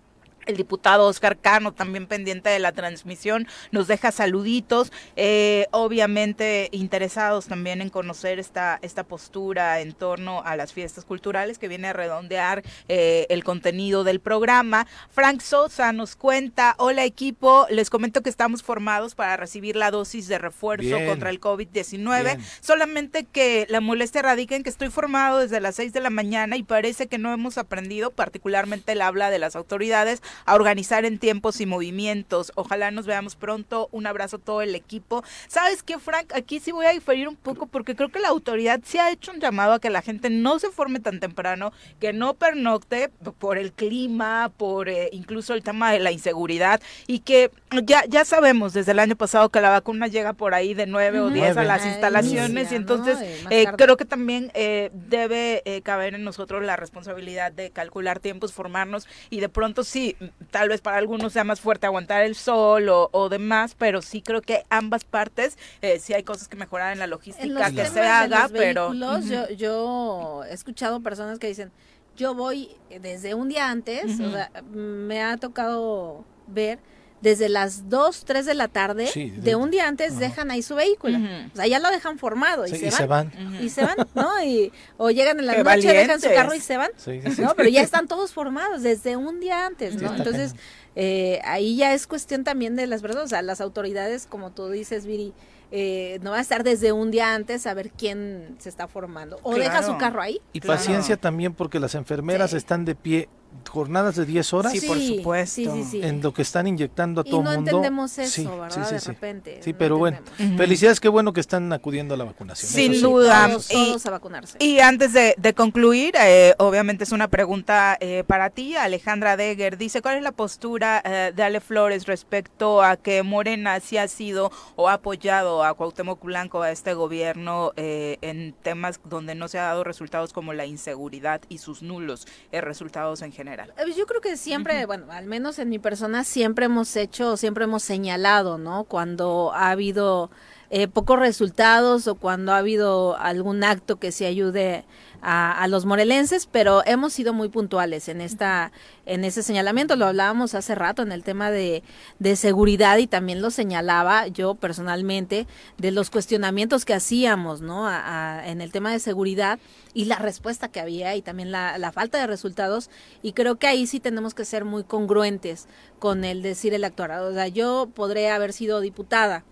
El diputado Oscar Cano, también pendiente de la transmisión, nos deja saluditos. Eh, obviamente interesados también en conocer esta, esta postura en torno a las fiestas culturales que viene a redondear eh, el contenido del programa. Frank Sosa nos cuenta, hola equipo, les comento que estamos formados para recibir la dosis de refuerzo Bien. contra el COVID-19. Bien. Solamente que la molestia radica en que estoy formado desde las 6 de la mañana y parece que no hemos aprendido, particularmente el habla de las autoridades, a organizar en tiempos y movimientos. Ojalá nos veamos pronto. Un abrazo a todo el equipo. ¿Sabes qué, Frank? Aquí sí voy a diferir un poco porque creo que la autoridad sí ha hecho un llamado a que la gente no se forme tan temprano, que no pernocte por el clima, por eh, incluso el tema de la inseguridad y que ya, ya sabemos desde el año pasado que la vacuna llega por ahí de 9 o 10 a las Ay, instalaciones y entonces eh, creo que también eh, debe eh, caber en nosotros la responsabilidad de calcular tiempos, formarnos y de pronto sí, tal vez para algunos sea más fuerte aguantar el sol o, o demás, pero sí creo que ambas partes eh, sí hay cosas que mejorar en la En logística los que se de haga, los pero vehículos, yo, yo he escuchado personas que dicen, yo voy desde un día antes, o sea, me ha tocado ver desde las 2, 3 de la tarde, Sí, de- de un día antes dejan ahí su vehículo. O sea, ya lo dejan formado y, Sí, se, y van, se van. Y se van, ¿no? Y, o llegan en la Qué noche, dejan su carro y se van. Sí, sí, sí. No, pero ya están todos formados desde un día antes, ¿no? Entonces, eh, ahí ya es cuestión también de las personas, o sea, las autoridades, como tú dices, Viri, eh, no va a estar desde un día antes a ver quién se está formando. O deja su carro ahí. Y Claro. paciencia también porque las enfermeras Sí. están de pie jornadas de 10 horas Sí, por supuesto. Sí, sí, sí. en lo que están inyectando a y todo no el mundo. entendemos eso, Sí, ¿verdad? sí, sí, de sí. repente. Sí, no pero bueno, felicidades, qué bueno que están acudiendo a la vacunación. Sin duda. Todos, Y- a vacunarse. Y antes de, de concluir, eh, obviamente es una pregunta eh, para ti, Alejandra Deger. Dice, ¿cuál es la postura eh, de Ale Flores respecto a que Morena sí ha sido o ha apoyado a Cuauhtémoc Blanco, a este gobierno, eh, en temas donde no se ha dado resultados como la inseguridad y sus nulos eh, resultados en general? Eh, Yo creo que siempre, bueno, al menos en mi persona siempre hemos hecho, siempre hemos señalado, ¿no? Cuando ha habido eh, pocos resultados o cuando ha habido algún acto que se ayude a, a los morelenses, pero hemos sido muy puntuales en esta, en ese señalamiento. Lo hablábamos hace rato en el tema de, de seguridad y también lo señalaba yo personalmente de los cuestionamientos que hacíamos, ¿no? A- a- en el tema de seguridad y la respuesta que había y también la, la falta de resultados y creo que ahí sí tenemos que ser muy congruentes con el decir el actuar. O sea, yo podré haber sido diputada,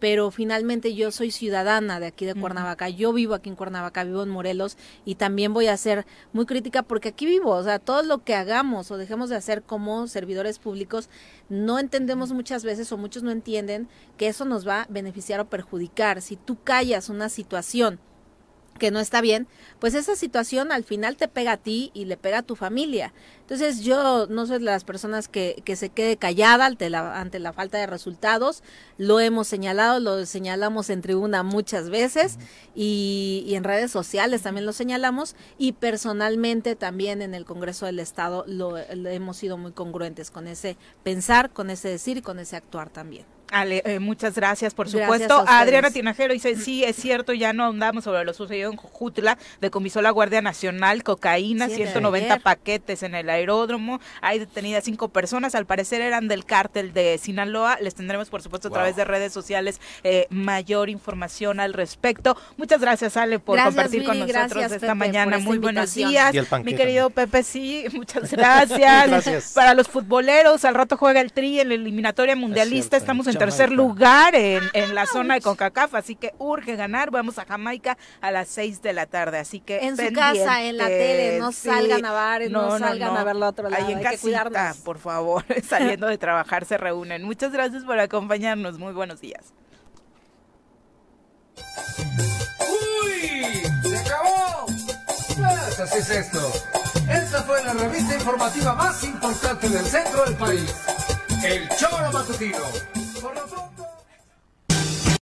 pero finalmente yo soy ciudadana de aquí de Cuernavaca, yo vivo aquí en Cuernavaca, vivo en Morelos y también voy a ser muy crítica porque aquí vivo, o sea, todo lo que hagamos o dejemos de hacer como servidores públicos, no entendemos muchas veces o muchos no entienden que eso nos va a beneficiar o perjudicar. Si tú callas una situación que no está bien, pues esa situación al final te pega a ti y le pega a tu familia. Entonces yo no soy de las personas que, que se quede callada ante la, ante la falta de resultados, lo hemos señalado, lo señalamos en tribuna muchas veces y, y en redes sociales también lo señalamos y personalmente también en el Congreso del Estado lo, lo hemos sido muy congruentes con ese pensar, con ese decir y con ese actuar también. Ale, eh, muchas gracias, por Gracias supuesto. a. Adriana Tinajero dice, sí, es cierto, ya no andamos sobre lo sucedido en Jujutla, decomisó la Guardia Nacional cocaína, Sí, de 190 ayer. paquetes en el aeródromo, hay detenidas cinco personas, al parecer eran del cártel de Sinaloa, les tendremos, por supuesto, a Wow. través de redes sociales eh, mayor información al respecto. Muchas gracias, Ale, por Gracias, compartir con nosotros gracias, esta Pepe, mañana. Muy buenos días. Mi querido también. Pepe, sí, muchas gracias. Gracias. Para los futboleros, al rato juega el Tri en la eliminatoria mundialista, cierto, estamos en. Tercer lugar en, en la zona de CONCACAF, así que urge ganar. Vamos a Jamaica a las 6 de la tarde, así que En su casa, en la tele, no sí. salgan a bares, no, salgan a verlo a otro lado, Ahí en hay que cuidarnos. por favor, saliendo de trabajar se reúnen. Muchas gracias por acompañarnos, muy buenos días. ¡Uy! ¡Se acabó! Pues así es esto. Esta fue la revista informativa más importante del centro del país. El Choro Matutino. Borroso.